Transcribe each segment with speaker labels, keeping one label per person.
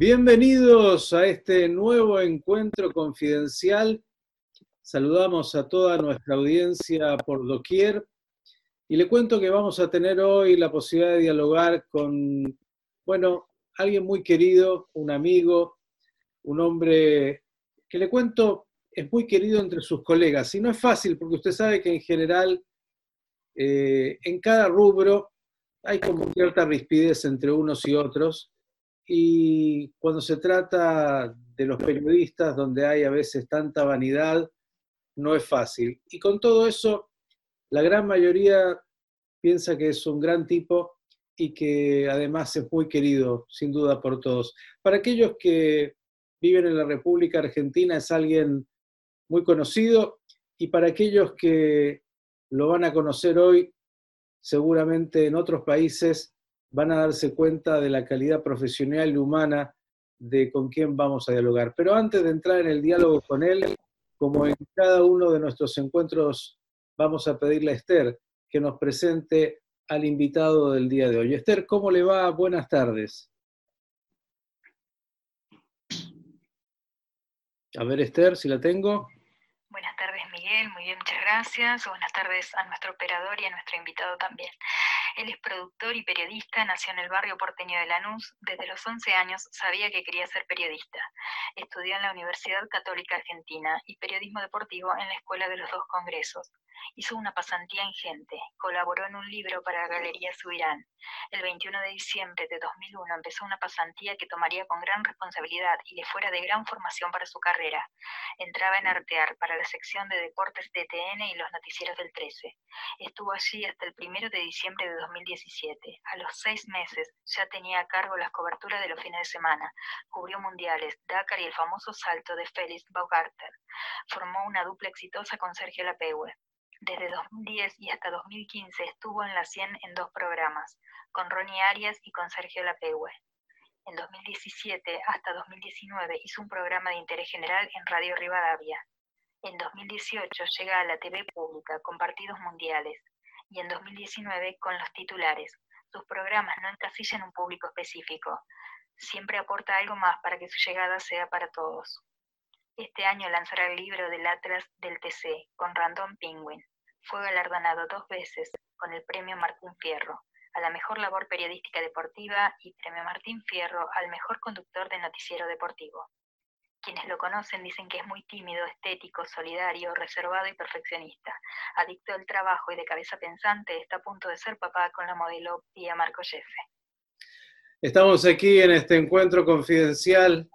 Speaker 1: Bienvenidos a este nuevo encuentro confidencial. Saludamos a toda nuestra audiencia por doquier y le cuento que vamos a tener hoy la posibilidad de dialogar con, bueno, alguien muy querido, un amigo, un hombre que le cuento es muy querido entre sus colegas. Y no es fácil porque usted sabe que en general eh, en cada rubro hay como cierta rispidez entre unos y otros. Y cuando se trata de los periodistas, donde hay a veces tanta vanidad, no es fácil. Y con todo eso, la gran mayoría piensa que es un gran tipo y que además es muy querido, sin duda, por todos. Para aquellos que viven en la República Argentina, es alguien muy conocido y para aquellos que lo van a conocer hoy, seguramente en otros países van a darse cuenta de la calidad profesional y humana de con quién vamos a dialogar. Pero antes de entrar en el diálogo con él, como en cada uno de nuestros encuentros vamos a pedirle a Esther que nos presente al invitado del día de hoy. Esther, ¿cómo le va? Buenas tardes. A ver, Esther, si la tengo.
Speaker 2: Buenas tardes, Miguel. Muy bien, muchas gracias. Buenas tardes a nuestro operador y a nuestro invitado también. Él es productor y periodista, nació en el barrio porteño de Lanús. Desde los 11 años sabía que quería ser periodista. Estudió en la Universidad Católica Argentina y periodismo deportivo en la Escuela de los Dos Congresos. Hizo una pasantía en Gente, colaboró en un libro para la Galería Subirán. El 21 de diciembre de 2001 empezó una pasantía que tomaría con gran responsabilidad y le fuera de gran formación para su carrera. Entraba en Artear para la sección de deportes de TN y los noticieros del 13. Estuvo allí hasta el 1 de diciembre de 2017. A los seis meses ya tenía a cargo las coberturas de los fines de semana. Cubrió mundiales, Dakar y el famoso salto de Félix Baumgartner. Formó una dupla exitosa con Sergio Lapegue. Desde 2010 y hasta 2015 estuvo en la 100 en dos programas, con Ronnie Arias y con Sergio Lapegue. En 2017 hasta 2019 hizo un programa de interés general en Radio Rivadavia. En 2018 llega a la TV pública con partidos mundiales y en 2019 con los titulares. Sus programas no encasillan un público específico, siempre aporta algo más para que su llegada sea para todos. Este año lanzará el libro del Atlas del TC con Random Penguin. Fue galardonado dos veces con el Premio Martín Fierro a la mejor labor periodística deportiva y Premio Martín Fierro al mejor conductor de noticiero deportivo. Quienes lo conocen dicen que es muy tímido, estético, solidario, reservado y perfeccionista. Adicto al trabajo y de cabeza pensante, está a punto de ser papá con la modelo Pia Marco Jeffe.
Speaker 1: Estamos aquí en este encuentro confidencial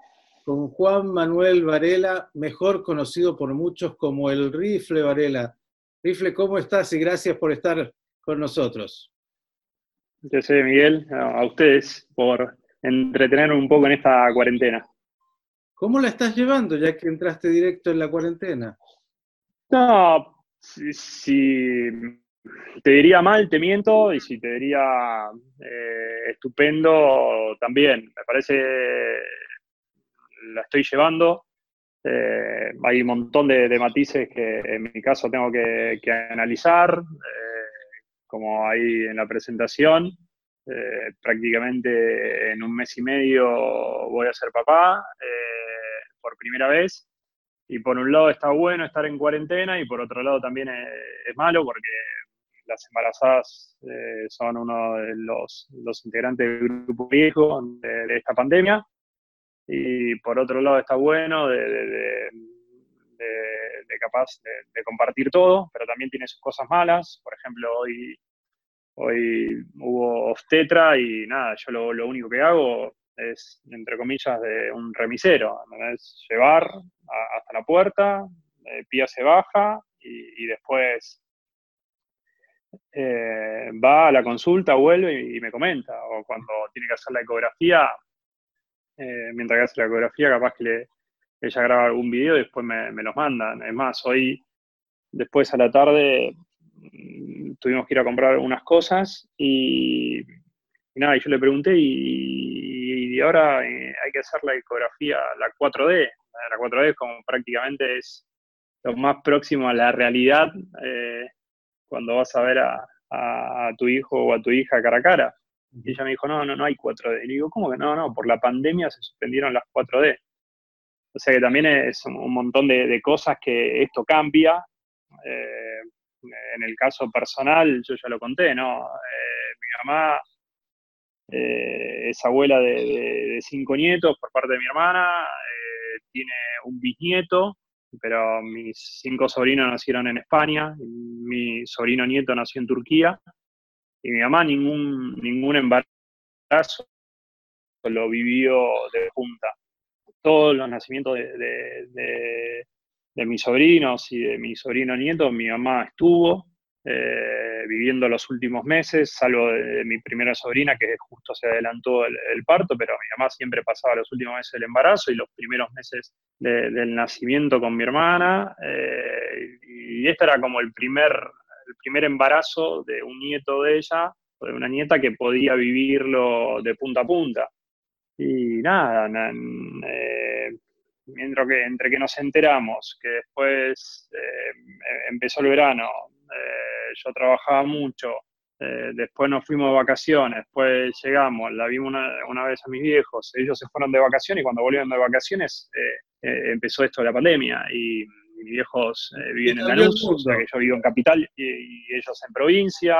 Speaker 1: con Juan Manuel Varela, mejor conocido por muchos como el Rifle Varela. Rifle, ¿cómo estás? Y gracias por estar con nosotros.
Speaker 3: Yo sé, Miguel, a ustedes por entretener un poco en esta cuarentena.
Speaker 1: ¿Cómo la estás llevando ya que entraste directo en la cuarentena?
Speaker 3: No, si, te diría mal, te miento, y si te diría eh, estupendo, también. Me parece la estoy llevando. Eh, hay un montón de, matices que en mi caso tengo que, analizar, eh, como ahí en la presentación. Eh, prácticamente en un mes y medio voy a ser papá por primera vez. Y por un lado está bueno estar en cuarentena y por otro lado también es, malo porque las embarazadas son uno de los, integrantes del grupo viejo de esta pandemia y por otro lado está bueno de, de, capaz de, compartir todo, pero también tiene sus cosas malas. Por ejemplo, hoy, hoy hubo obstetra y nada, yo lo, lo único que hago es, entre comillas, de un remisero, es llevar hasta la puerta, eh, Pía se baja y, después eh, va a la consulta, vuelve y, me comenta, o cuando tiene que hacer la ecografía, eh, mientras que hace la ecografía, capaz que le, ella graba algún video y después me, los mandan. Es más, hoy, después a la tarde, mm, tuvimos que ir a comprar unas cosas y, nada, y yo le pregunté y, ahora eh, hay que hacer la ecografía, la 4D. La 4D como prácticamente es lo más próximo a la realidad eh, cuando vas a ver a, tu hijo o a tu hija cara a cara. Y ella me dijo, no, no, no hay 4D. Y le digo, ¿cómo que no? No, por la pandemia se suspendieron las 4D. O sea que también es un montón de, cosas que esto cambia. Eh, en el caso personal, yo ya lo conté, ¿no? Eh, mi mamá eh, es abuela de, cinco nietos por parte de mi hermana, tiene un bisnieto, pero mis cinco sobrinos nacieron en España, mi sobrino nieto nació en Turquía, y mi mamá ningún, ningún embarazo lo vivió de punta todos los nacimientos de, mis sobrinos y de mi sobrino nieto, mi mamá estuvo eh, viviendo los últimos meses, salvo de, mi primera sobrina que justo se adelantó el, parto, pero mi mamá siempre pasaba los últimos meses del embarazo y los primeros meses del nacimiento con mi hermana. Eh, y este era como el primer, el primer embarazo de un nieto de ella, o de una nieta que podía vivirlo de punta a punta. Y nada, eh, entre, que, entre que nos enteramos, que después eh, empezó el verano, eh, yo trabajaba mucho, después nos fuimos de vacaciones, después llegamos, la vimos una, vez a mis viejos, ellos se fueron de vacaciones y cuando volvieron de vacaciones empezó esto de la pandemia y mis viejos viven en la luz, o sea que yo vivo en capital y ellos en provincias,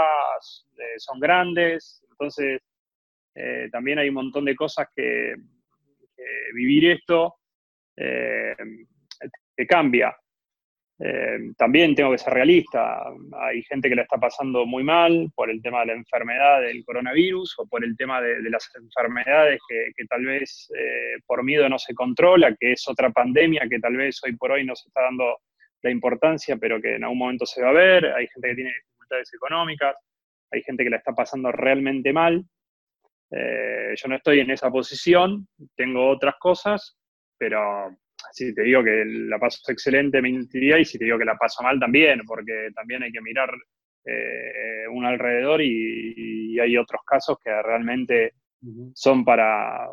Speaker 3: son grandes, entonces eh, también hay un montón de cosas que, vivir esto eh, te cambia. Eh, también tengo que ser realista. Hay gente que la está pasando muy mal por el tema de la enfermedad del coronavirus o por el tema de, las enfermedades que, tal vez por miedo no se controla, que es otra pandemia que tal vez hoy por hoy no se está dando la importancia, pero que en algún momento se va a ver. Hay gente que tiene dificultades económicas, hay gente que la está pasando realmente mal. Eh, yo no estoy en esa posición, tengo otras cosas, pero si te digo que la paso excelente, me mentiría, y si te digo que la paso mal también, porque también hay que mirar eh, un alrededor y, hay otros casos que realmente son para,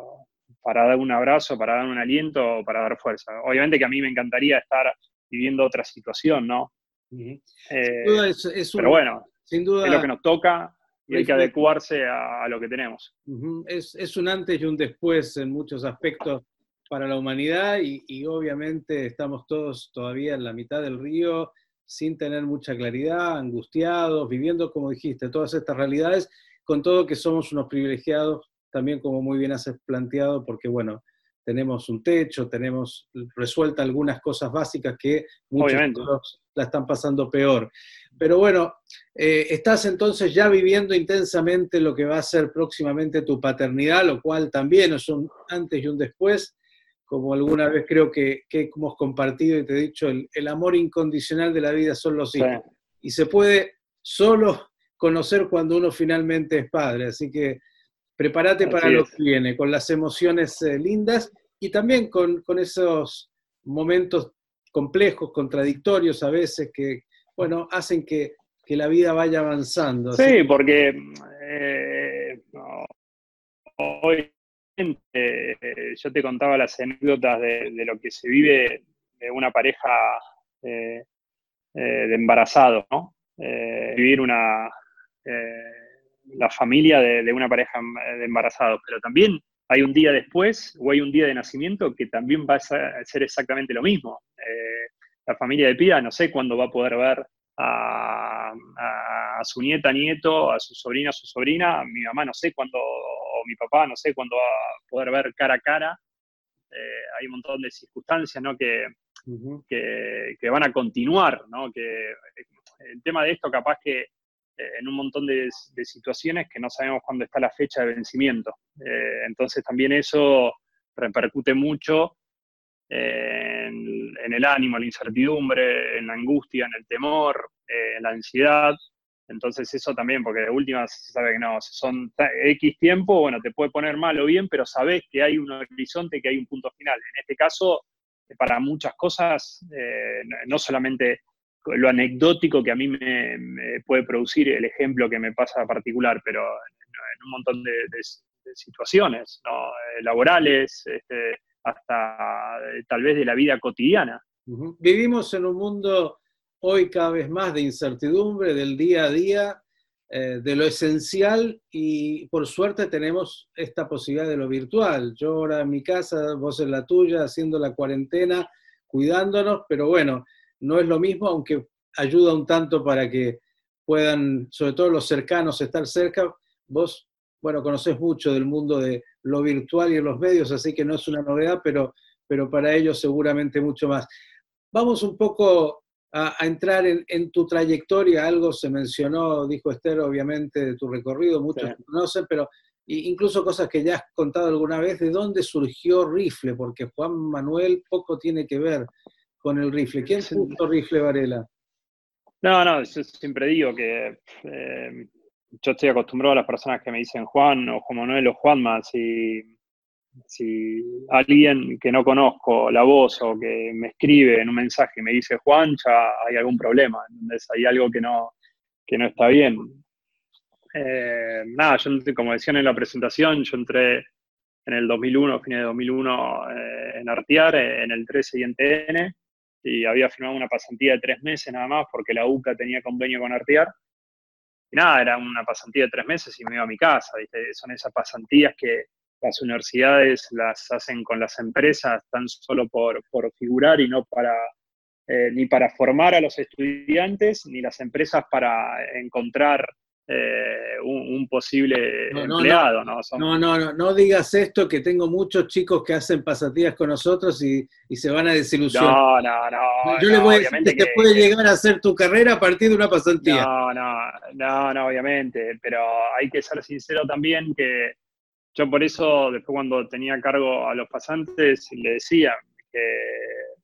Speaker 3: para dar un abrazo, para dar un aliento, para dar fuerza. Obviamente que a mí me encantaría estar viviendo otra situación, ¿no? Eh, pero bueno, sin duda, es lo que nos toca y hay que adecuarse a, lo que tenemos.
Speaker 1: es, un antes y un después en muchos aspectos para la humanidad y, obviamente estamos todos todavía en la mitad del río sin tener mucha claridad, angustiados, viviendo, como dijiste, todas estas realidades, con todo que somos unos privilegiados, también como muy bien has planteado, porque bueno, tenemos un techo, tenemos resuelta algunas cosas básicas que muchos la están pasando peor. Pero bueno, eh, estás entonces ya viviendo intensamente lo que va a ser próximamente tu paternidad, lo cual también es un antes y un después, como alguna vez creo que, hemos compartido y te he dicho, el, amor incondicional de la vida son los hijos. Y se puede solo conocer cuando uno finalmente es padre. Así que prepárate para lo que viene, con las emociones eh, lindas y también con, con, esos momentos complejos, contradictorios a veces, que, bueno, hacen que, que la vida vaya avanzando.
Speaker 3: Sí, porque eh, hoy yo te contaba las anécdotas de, lo que se vive de una pareja eh, eh, de embarazado, ¿no? vivir una la familia de, una pareja de embarazados, pero también hay un día después o hay un día de nacimiento que también va a ser exactamente lo mismo. la familia de Pía no sé cuándo va a poder ver a, su nieta, nieto, a su sobrina, a su sobrina, mi mamá no sé cuándo, o mi papá no sé cuándo va a poder ver cara a cara. Eh, hay un montón de circunstancias ¿no? que, que, van a continuar, ¿no? que el tema de esto capaz que eh, en un montón de, situaciones que no sabemos cuándo está la fecha de vencimiento. Eh, entonces también eso repercute mucho en, el ánimo, en la incertidumbre, en la angustia, en el temor, eh, en la ansiedad. Entonces eso también, porque de última se sabe que no, son X tiempo, bueno, te puede poner mal o bien, pero sabes que hay un horizonte, que hay un punto final. En este caso, eh, para muchas cosas, eh, no solamente lo anecdótico que a mí me, puede producir el ejemplo que me pasa particular, pero en, un montón de, situaciones laborales, este, hasta eh, tal vez de la vida cotidiana.
Speaker 1: Vivimos en un mundo hoy cada vez más de incertidumbre del día a día. eh, de lo esencial y por suerte tenemos esta posibilidad de lo virtual. Yo ahora en mi casa, vos en la tuya, haciendo la cuarentena, cuidándonos, pero bueno, no es lo mismo, aunque ayuda un tanto para que puedan, sobre todo los cercanos, estar cerca. Vos, bueno, conocés mucho del mundo de lo virtual y en los medios, así que no es una novedad, pero, pero para ellos seguramente mucho más. Vamos un poco a, entrar en, tu trayectoria. Algo se mencionó, dijo Esther, obviamente, de tu recorrido, muchos conocen, pero incluso cosas que ya has contado alguna vez, ¿de dónde surgió Rifle? Porque Juan Manuel poco tiene que ver con el rifle. ¿Quién puso Rifle Varela?
Speaker 3: No, no, yo siempre digo que eh, yo estoy acostumbrado a las personas que me dicen Juan o Juan Manuel o Juanma, si si alguien que no conozco la voz o que me escribe en un mensaje y me dice Juan, ya hay algún problema, entonces hay algo que no, que no está bien. Eh, nada, yo como decían en la presentación, yo entré en el 2001, fines de 2001 eh, en Artear, en el 13 y en y había firmado una pasantía de tres meses nada más porque la UCA tenía convenio con Artear. Y nada, era una pasantía de tres meses y me iba a mi casa, son esas pasantías que, las universidades las hacen con las empresas tan solo por, figurar y no para eh, ni para formar a los estudiantes, ni las empresas para encontrar eh, un, posible empleado.
Speaker 1: No no. no no. digas esto, que tengo muchos chicos que hacen pasatías con nosotros y, se van a desilusionar.
Speaker 3: No, no, no.
Speaker 1: Yo les voy a decir que, puede llegar a hacer tu carrera a partir de una pasantía.
Speaker 3: No, no, no, no, obviamente, pero hay que ser sincero también que yo por eso, después cuando tenía cargo a los pasantes, le decía que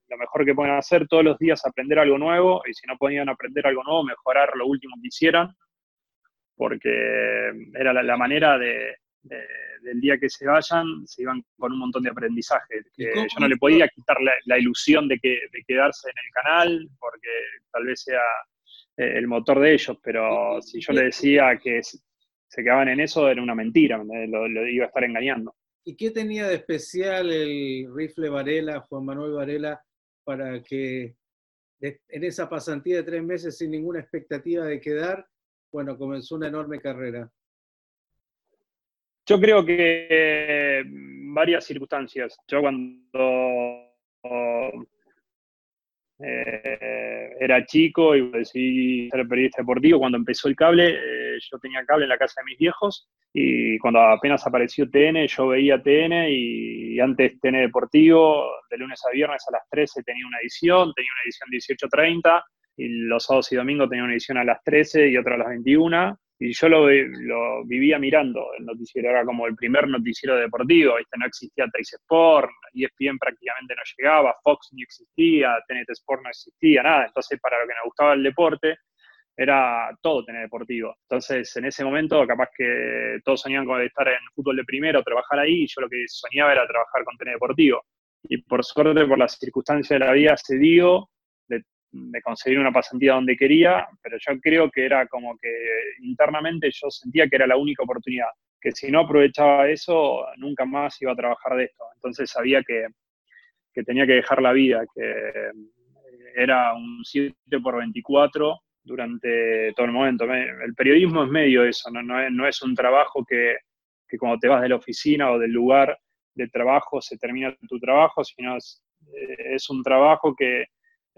Speaker 3: lo mejor que pueden hacer todos los días aprender algo nuevo y si no podían aprender algo nuevo, mejorar lo último que hicieran, porque era la, manera de, del día que se vayan, se iban con un montón de aprendizaje. Que yo no le podía quitar la, ilusión de, que, de quedarse en el canal, porque tal vez sea eh, el motor de ellos, pero si yo le decía que se quedaban en eso, era una mentira, lo, iba a estar engañando.
Speaker 1: ¿Y qué tenía de especial el rifle Varela, Juan Manuel Varela, para que en esa pasantía de tres meses sin ninguna expectativa de quedar, bueno, comenzó una enorme carrera?
Speaker 3: Yo creo que varias circunstancias. Yo cuando eh, era chico y decidí ser periodista deportivo. Cuando empezó el cable, eh, yo tenía cable en la casa de mis viejos y cuando apenas apareció TN, yo veía TN y, antes TN Deportivo, de lunes a viernes a las 13 tenía una edición, tenía una edición 18.30 y los sábados y domingos tenía una edición a las 13 y otra a las 21 y yo lo, lo, vivía mirando el noticiero, era como el primer noticiero deportivo, ¿viste? no existía Trace Sport, ESPN prácticamente no llegaba, Fox ni existía, TNT Sport no existía, nada, entonces para lo que me gustaba el deporte era todo tener deportivo. Entonces, en ese momento, capaz que todos soñaban con estar en fútbol de primero, trabajar ahí, yo lo que soñaba era trabajar con tener deportivo. Y por suerte, por las circunstancias de la vida, se dio de conseguir una pasantía donde quería, pero yo creo que era como que internamente yo sentía que era la única oportunidad, que si no aprovechaba eso, nunca más iba a trabajar de esto. Entonces sabía que, tenía que dejar la vida, que era un 7 por 24 durante todo el momento. El periodismo es medio eso, no, no, es, un trabajo que, que cuando te vas de la oficina o del lugar de trabajo se termina tu trabajo, sino es, es un trabajo que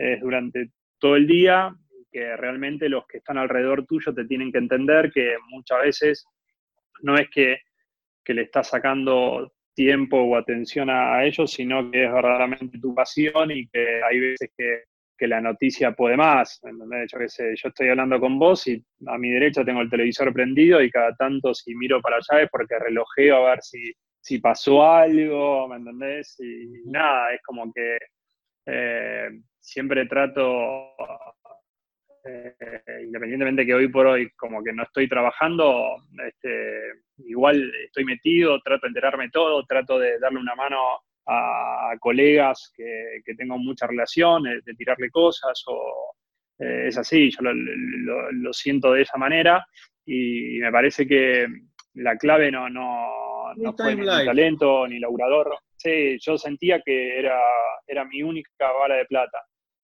Speaker 3: es durante todo el día, que realmente los que están alrededor tuyo te tienen que entender que muchas veces no es que, le estás sacando tiempo o atención a, ellos, sino que es verdaderamente tu pasión y que hay veces que, la noticia puede más. Yo, qué sé, yo estoy hablando con vos y a mi derecha tengo el televisor prendido y cada tanto si miro para allá es porque relojeo a ver si, si pasó algo, ¿me entendés? Y nada, es como que eh, siempre trato, eh, independientemente que hoy por hoy como que no estoy trabajando, este, igual estoy metido, trato de enterarme todo, trato de darle una mano a, colegas que, tengo mucha relación, de, tirarle cosas, o eh, es así, yo lo, siento de esa manera y me parece que la clave no, no, no fue ni talento ni laburador. Sí, yo sentía que era, era mi única bala de plata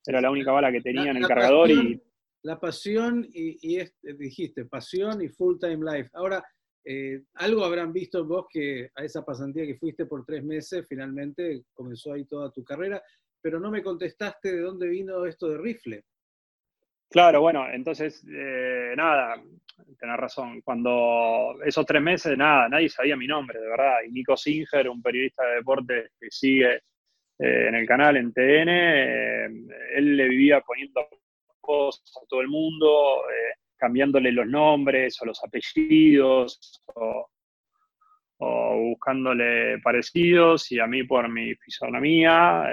Speaker 3: era la única bala que tenía en el cargador y...
Speaker 1: la pasión y, dijiste, pasión y full time life. Ahora, eh, algo habrán visto vos que a esa pasantía que fuiste por tres meses, finalmente comenzó ahí toda tu carrera, pero no me contestaste de dónde vino esto de rifle.
Speaker 3: Claro, bueno, entonces, eh, nada, tenés razón. Cuando esos tres meses, nada, nadie sabía mi nombre, de verdad. Y Nico Singer, un periodista de deportes que sigue eh, en el canal, en TN, eh, él le vivía poniendo cosas a todo el mundo, cambiándole los nombres o los apellidos o, buscándole parecidos. Y a mí, por mi fisonomía,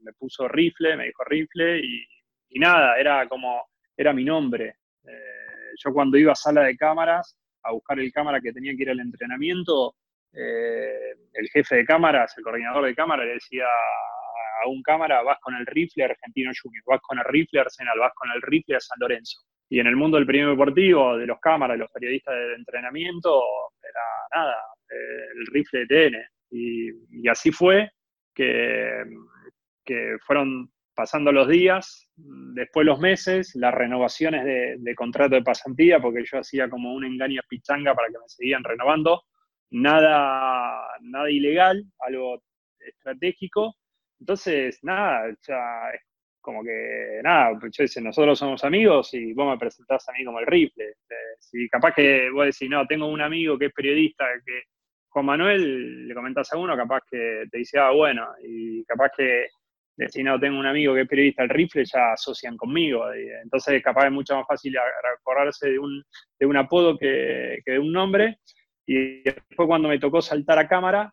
Speaker 3: me puso rifle, me dijo rifle y y nada, era como, era mi nombre. Eh, yo cuando iba a sala de cámaras a buscar el cámara que tenía que ir al entrenamiento, eh, el jefe de cámaras, el coordinador de cámara, le decía a un cámara, vas con el rifle Argentino Junior, vas con el rifle Arsenal, vas con el rifle San Lorenzo. Y en el mundo del periodismo deportivo, de los cámaras, de los periodistas de entrenamiento, era nada, eh, el rifle de TN. Y, así fue que, que fueron pasando los días, después los meses, las renovaciones de, contrato de pasantía, porque yo hacía como un engaño pichanga para que me seguían renovando. Nada, nada ilegal, algo estratégico. Entonces, nada, ya es como que, nada, yo dice, nosotros somos amigos y vos me presentás a mí como el rifle. Si capaz que vos decís, no, tengo un amigo que es periodista, que Juan Manuel, le comentás a uno, capaz que te dice, ah, bueno, y capaz que si no tengo un amigo que es periodista del rifle, ya asocian conmigo. entonces, capaz es mucho más fácil acordarse de un, de un apodo que, que, de un nombre. Y después, cuando me tocó saltar a cámara,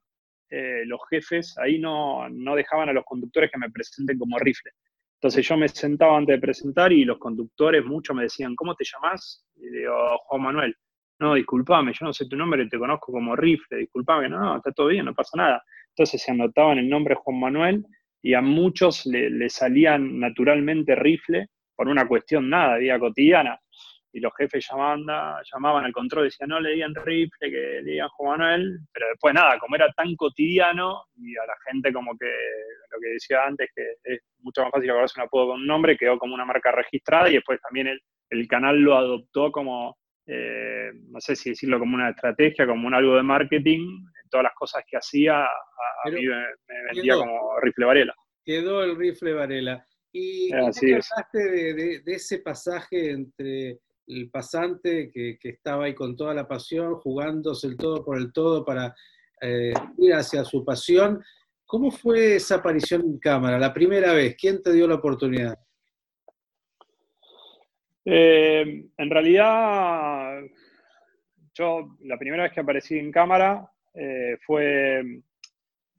Speaker 3: eh, los jefes ahí no, no, dejaban a los conductores que me presenten como rifle. Entonces, yo me sentaba antes de presentar y los conductores mucho me decían, ¿cómo te llamas? Y digo, Juan Manuel. No, discúlpame, yo no sé tu nombre, te conozco como rifle, discúlpame, no, no, está todo bien, no pasa nada. Entonces se anotaban el nombre Juan Manuel y a muchos le, salían naturalmente rifle por una cuestión nada, vida cotidiana. Y los jefes llamaban, llamaban al control y decían, no le digan rifle, que le digan Juan Manuel, pero después nada, como era tan cotidiano y a la gente como que, lo que decía antes, que es mucho más fácil acordarse un apodo con un nombre, quedó como una marca registrada y después también el, el canal lo adoptó como, eh, no sé si decirlo como una estrategia, como un algo de marketing, todas las cosas que hacía, a, mí me, vendía como rifle Varela.
Speaker 1: Quedó el rifle Varela. ¿Y qué pensaste de, ese pasaje entre el pasante que, estaba ahí con toda la pasión, jugándose el todo por el todo para eh, ir hacia su pasión? ¿Cómo fue esa aparición en cámara? La primera vez, ¿quién te dio la oportunidad?
Speaker 3: Eh, en realidad, yo la primera vez que aparecí en cámara eh, fue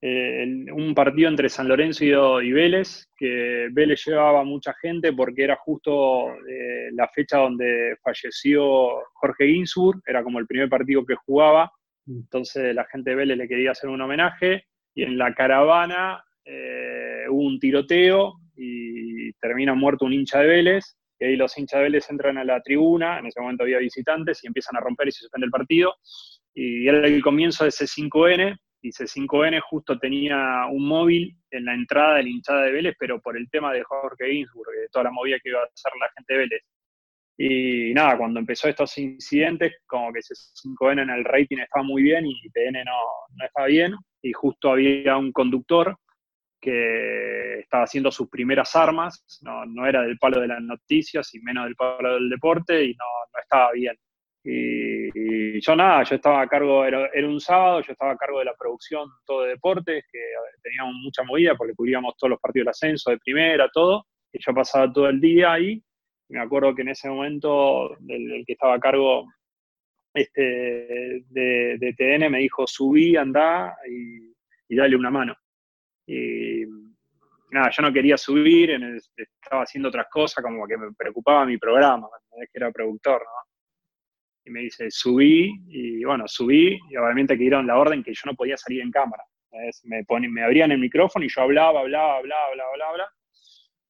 Speaker 3: eh, un partido entre San Lorenzo y, Vélez, que Vélez llevaba mucha gente porque era justo la fecha donde falleció Jorge Ginsburg, era como el primer partido que jugaba, entonces la gente de Vélez le quería hacer un homenaje y en la caravana hubo un tiroteo y termina muerto un hincha de Vélez y ahí los hinchas de Vélez entran a la tribuna, en ese momento había visitantes, y empiezan a romper y se suspende el partido. Y era el comienzo de C5N, y C5N justo tenía un móvil en la entrada de la hinchada de Vélez, pero por el tema de Jorge Ginsburg, de toda la movida que iba a hacer la gente de Vélez. Y nada, cuando empezó estos incidentes, como que C5N en el rating estaba muy bien y TN no, no estaba bien, y justo había un conductor que estaba haciendo sus primeras armas, no, era del palo de las noticias y menos del palo del deporte y no, estaba bien. Y, yo nada, yo estaba a cargo, era, un sábado, yo estaba a cargo de la producción todo de deportes, que teníamos mucha movida porque cubríamos todos los partidos del ascenso, de primera, todo, y yo pasaba todo el día ahí. me acuerdo que en ese momento el, que estaba a cargo este, de, TN me dijo, subí, andá y dale una mano. Y nada, yo no quería subir, estaba haciendo otras cosas, como que me preocupaba mi programa, que era productor, ¿no? Y me dice, subí, y bueno, subí, y obviamente que dieron la orden que yo no podía salir en cámara. Me, me abrían el micrófono y yo hablaba, hablaba, hablaba, hablaba, hablaba,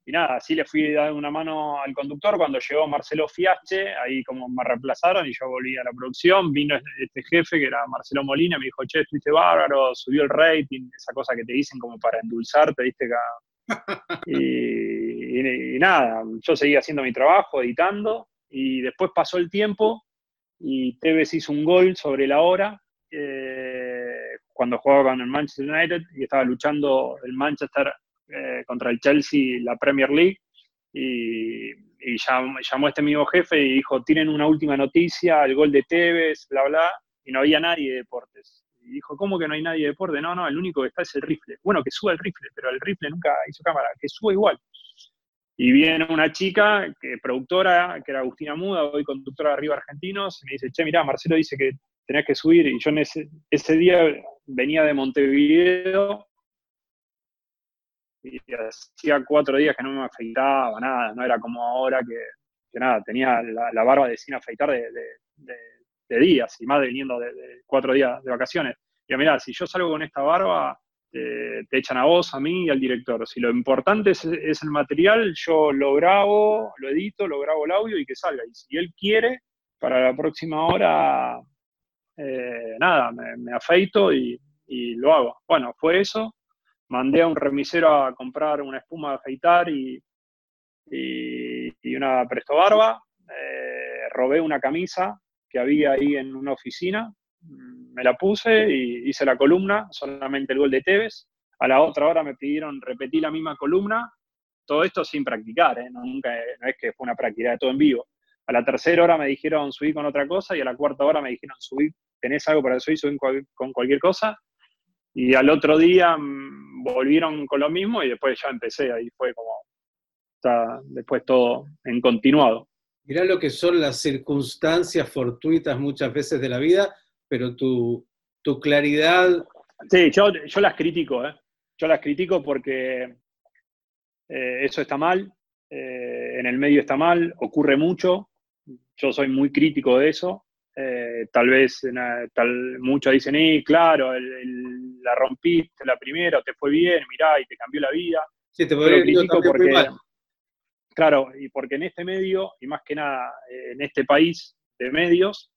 Speaker 3: y nada, así le fui dando una mano al conductor. Cuando llegó Marcelo Fiache, ahí como me reemplazaron y yo volví a la producción. Vino este jefe que era Marcelo Molina, me dijo, che, estuviste bárbaro, subió el rating, esa cosa que te dicen como para endulzarte, viste, y, nada, yo seguía haciendo mi trabajo, editando, y después pasó el tiempo y Tevez hizo un gol sobre la hora eh, cuando jugaba con el Manchester United y estaba luchando el Manchester eh, contra el Chelsea, la Premier League, y, llamó, llamó, este amigo jefe y dijo, tienen una última noticia, el gol de Tevez, bla, bla, y no había nadie de deportes. Y dijo, ¿cómo que no hay nadie de deporte? No, no, el único que está es el rifle. Bueno, que suba el rifle, pero el rifle nunca hizo cámara, que suba igual. Y viene una chica, que, productora, que era Agustina Muda, hoy conductora de Arriba Argentinos, y me dice, che, mirá, Marcelo dice que tenés que subir, y yo en ese, ese día venía de Montevideo, y hacía cuatro días que no me afeitaba, nada, no era como ahora que, nada, tenía la, barba de sin afeitar de, días, y más viniendo de, cuatro días de vacaciones. Y yo, mirá, si yo salgo con esta barba, te echan a vos, a mí y al director. Si lo importante es, el material, yo lo grabo, lo edito, lo grabo el audio y que salga. Y si él quiere, para la próxima hora, eh, nada, me, afeito y, lo hago. Bueno, fue eso. Mandé a un remisero a comprar una espuma de afeitar y, y, una presto barba. Eh, robé una camisa que había ahí en una oficina me la puse y hice la columna, solamente el gol de Tevez. A la otra hora me pidieron repetir la misma columna, todo esto sin practicar, ¿eh? no, nunca, no es que fue una práctica de todo en vivo. A la tercera hora me dijeron subir con otra cosa y a la cuarta hora me dijeron subir, tenés algo para subir, subir con cualquier cosa. Y al otro día mm, volvieron con lo mismo y después ya empecé, ahí fue como, está después todo en continuado.
Speaker 1: Mirá lo que son las circunstancias fortuitas muchas veces de la vida pero tu, claridad...
Speaker 3: Sí, yo, yo, las critico, ¿eh? Yo las critico porque eh, eso está mal, eh, en el medio está mal, ocurre mucho, yo soy muy crítico de eso. Eh, tal vez tal, muchos dicen, eh, claro, la rompiste la primera, te fue bien, mirá, y te cambió la vida.
Speaker 1: Sí, te fue critico porque,
Speaker 3: Claro, y porque en este medio, y más que nada en este país de medios,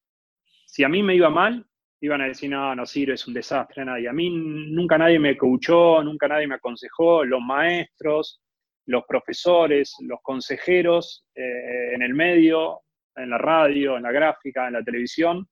Speaker 3: si a mí me iba mal, iban a decir, no, no sirve, es un desastre, nadie. A mí nunca nadie me coachó, nunca nadie me aconsejó, los maestros, los profesores, los consejeros eh, en el medio, en la radio, en la gráfica, en la televisión,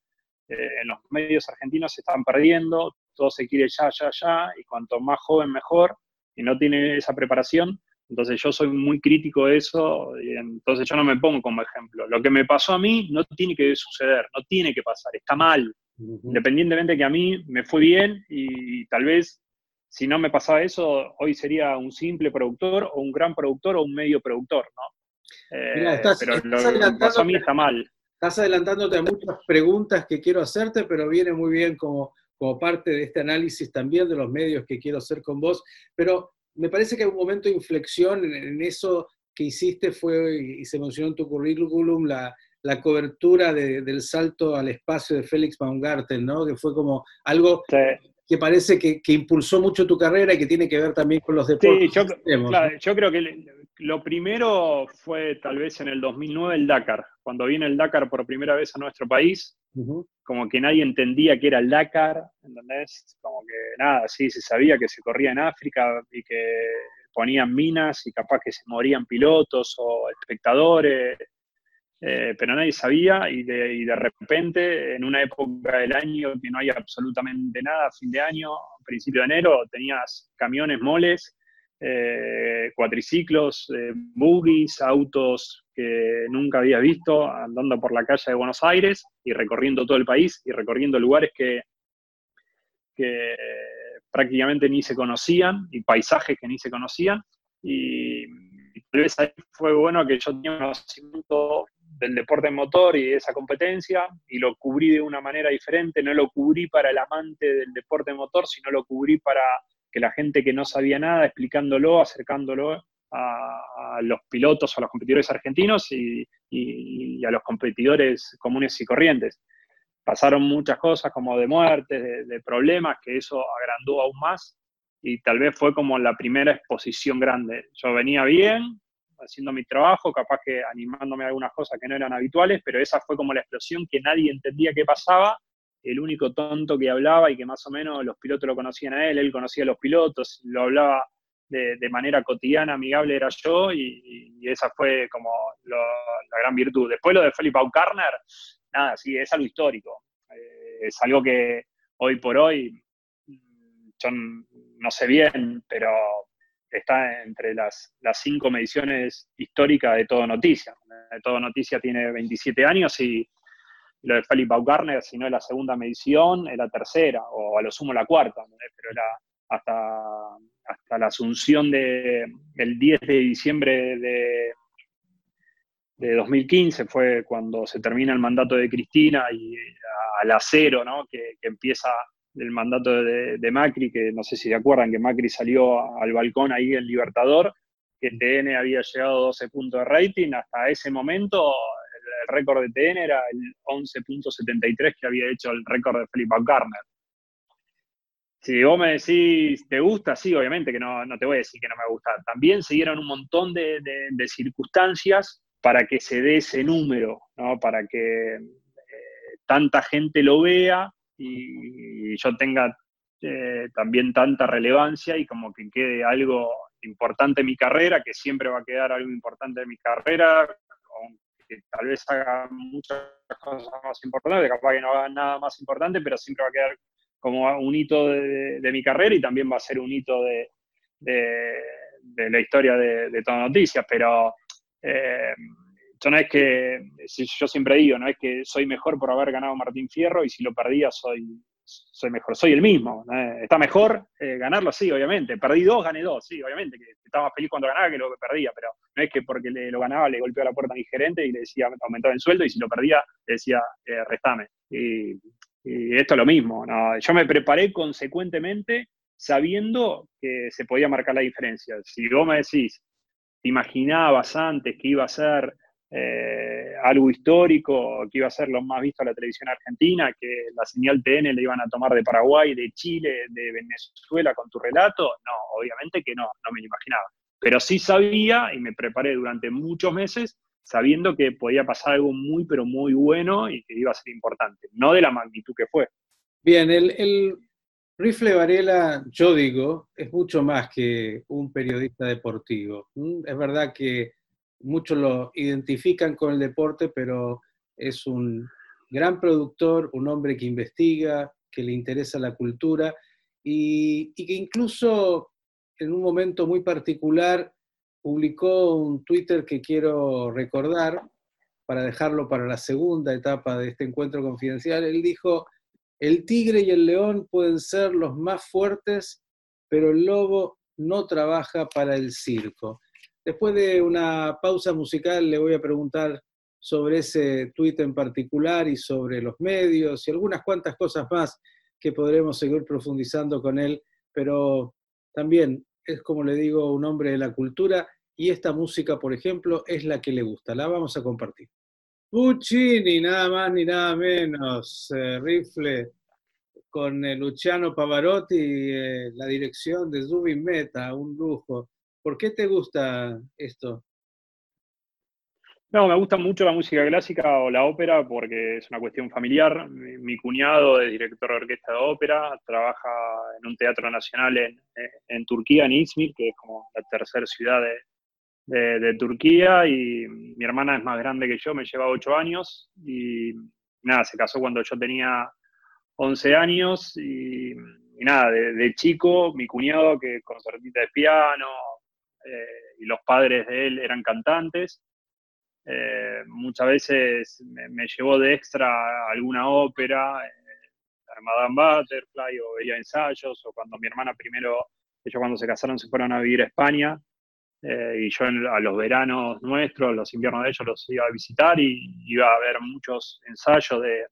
Speaker 3: eh, en los medios argentinos se están perdiendo, todo se quiere ya, ya, ya, y cuanto más joven mejor, y no tiene esa preparación, entonces yo soy muy crítico de eso, y entonces yo no me pongo como ejemplo. Lo que me pasó a mí no tiene que suceder, no tiene que pasar, está mal. Independientemente que a mí me fue bien y, tal vez si no me pasaba eso, hoy sería un simple productor o un gran productor o un medio productor, ¿no?
Speaker 1: Eh, pero lo que pasó a mí está mal. Estás adelantándote a muchas preguntas que quiero hacerte, pero viene muy bien como, como parte de este análisis también de los medios que quiero hacer con vos. Pero me parece que un momento de inflexión en, eso que hiciste fue, y se mencionó en tu currículum, la, la cobertura del salto al espacio de Félix Baumgarten, ¿no? Que fue como algo que parece que, impulsó mucho tu carrera y que tiene que ver también con los deportes.
Speaker 3: Sí, yo, creo que lo primero fue tal vez en el 2009 el Dakar, cuando viene el Dakar por primera vez a nuestro país, como que nadie entendía qué era el Dakar, ¿entendés? Como que nada, sí, se sabía que se corría en África y que ponían minas y capaz que se morían pilotos o espectadores, eh, pero nadie sabía y de, y de, repente en una época del año que no hay absolutamente nada, fin de año, principio de enero, tenías camiones, moles eh, cuatriciclos, eh, buggies, autos que nunca habías visto andando por la calle de Buenos Aires y recorriendo todo el país y recorriendo lugares que, prácticamente ni se conocían y paisajes que ni se conocían. Y, tal vez ahí fue bueno que yo tenía conocimiento del deporte motor y de esa competencia y lo cubrí de una manera diferente, no lo cubrí para el amante del deporte motor, sino lo cubrí para que la gente que no sabía nada, explicándolo, acercándolo a, los pilotos, a los competidores argentinos y, a los competidores comunes y corrientes. Pasaron muchas cosas como de muertes, de, problemas, que eso agrandó aún más y tal vez fue como la primera exposición grande. Yo venía bien, haciendo mi trabajo, capaz que animándome a algunas cosas que no eran habituales, pero esa fue como la explosión que nadie entendía qué pasaba el único tonto que hablaba y que más o menos los pilotos lo conocían a él, él conocía a los pilotos, lo hablaba de, manera cotidiana, amigable era yo y, esa fue como la gran virtud. Después lo de Felipe Aucarner, nada, sí, es algo histórico. Eh, es algo que hoy por hoy, mm, yo no sé bien, pero está entre las, las cinco mediciones históricas de Todo Noticia. Todo Noticia tiene 27 años y lo de Felipe Baumgartner, si no es la segunda medición, es la tercera, o a lo sumo la cuarta, pero era hasta, hasta la asunción de, del 10 de diciembre de, de 2015 fue cuando se termina el mandato de Cristina y al acero, ¿no? que, empieza el mandato de, Macri, que no sé si se acuerdan que Macri salió al balcón ahí en Libertador, que TN había llegado a 12 puntos de rating, hasta ese momento el, récord de TN era el 11.73 que había hecho el récord de Felipe Garner. Si vos me decís, ¿te gusta? Sí, obviamente que no, no te voy a decir que no me gusta. También siguieron un montón de, de circunstancias para que se dé ese número, ¿no? para que eh, tanta gente lo vea y, yo tenga eh, también tanta relevancia y como que quede algo importante en mi carrera, que siempre va a quedar algo importante en mi carrera, aunque tal vez haga muchas cosas más importantes, capaz que no haga nada más importante, pero siempre va a quedar como un hito de, mi carrera y también va a ser un hito de, la historia de, de todas noticias, pero eh, yo no es que, yo siempre digo, no es que soy mejor por haber ganado Martín Fierro y si lo perdía soy, soy mejor, soy el mismo. Está mejor eh, ganarlo, sí, obviamente. Perdí dos, gané dos, sí, obviamente, estaba más feliz cuando ganaba que lo que perdía, pero no es que porque lo ganaba le golpeó la puerta a mi gerente y le decía aumentaba el sueldo y si lo perdía le decía eh, restame. Y, esto es lo mismo. Yo me preparé consecuentemente sabiendo que se podía marcar la diferencia. Si vos me decís, imaginabas antes que iba a ser eh, algo histórico, que iba a ser lo más visto a la televisión argentina, que la señal TN le iban a tomar de Paraguay, de Chile, de Venezuela con tu relato, no, obviamente que no, no me lo imaginaba. Pero sí sabía y me preparé durante muchos meses sabiendo que podía pasar algo muy, pero muy bueno y que iba a ser importante, no de la magnitud que fue.
Speaker 1: Bien, el, el Rifle Varela, yo digo, es mucho más que un periodista deportivo. Es verdad que muchos lo identifican con el deporte, pero es un gran productor, un hombre que investiga, que le interesa la cultura y, que incluso en un momento muy particular publicó un Twitter que quiero recordar para dejarlo para la segunda etapa de este encuentro confidencial. Él dijo, el tigre y el león pueden ser los más fuertes, pero el lobo no trabaja para el circo. Después de una pausa musical le voy a preguntar sobre ese tuit en particular y sobre los medios y algunas cuantas cosas más que podremos seguir profundizando con él, pero también es, como le digo, un hombre de la cultura y esta música, por ejemplo, es la que le gusta. La vamos a compartir. Puccini, nada más ni nada menos, eh, rifle con eh, Luciano Pavarotti, eh, la dirección de Zubin Meta, un lujo. ¿Por qué te gusta esto?
Speaker 3: No, me gusta mucho la música clásica o la ópera porque es una cuestión familiar. Mi, cuñado es director de orquesta de ópera, trabaja en un teatro nacional en, Turquía, en Izmir, que es como la tercera ciudad de, de, Turquía y mi hermana es más grande que yo, me lleva ocho años y nada, se casó cuando yo tenía 11 años y, nada, de, chico mi cuñado que concertista de piano eh, y los padres de él eran cantantes. Eh, muchas veces me, llevó de extra alguna ópera, eh, Madame Butterfly o veía ensayos, o cuando mi hermana primero, ellos cuando se casaron se fueron a vivir a España, eh, y yo a los veranos nuestros, los inviernos de ellos los iba a visitar y iba a ver muchos ensayos de,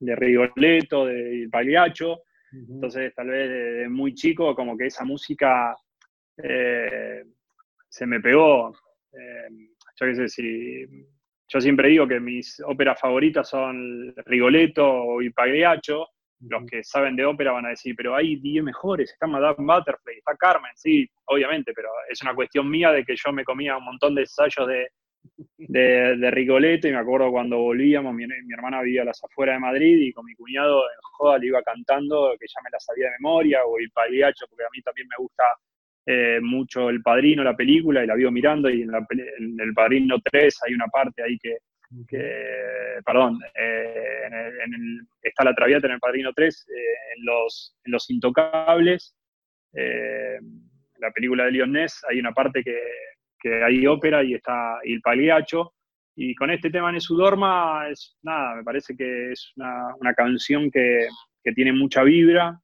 Speaker 3: de Rigoletto, de Pagliaccio. Entonces, tal vez de, muy chico, como que esa música eh, se me pegó. Eh, yo qué sé, si, yo siempre digo que mis óperas favoritas son Rigoletto y Pagliaccio, los que saben de ópera van a decir, pero hay 10 mejores, está Madame Butterfly, está Carmen, sí, obviamente, pero es una cuestión mía de que yo me comía un montón de ensayos de, de, de Rigoletto y me acuerdo cuando volvíamos, mi, hermana vivía a las afueras de Madrid y con mi cuñado en joda le iba cantando, que ya me la sabía de memoria, o el Pagliaccio, porque a mí también me gusta eh, mucho El Padrino, la película, y la vivo mirando, y en, El Padrino 3 hay una parte ahí que, perdón, eh, está la Traviata en El Padrino 3, en, los, en Los Intocables, la película de Leon Ness, hay una parte que, que hay ópera y está y el Pagliaccio, y con este tema en Dorma, es nada, me parece que es una, una canción que, que, tiene mucha vibra.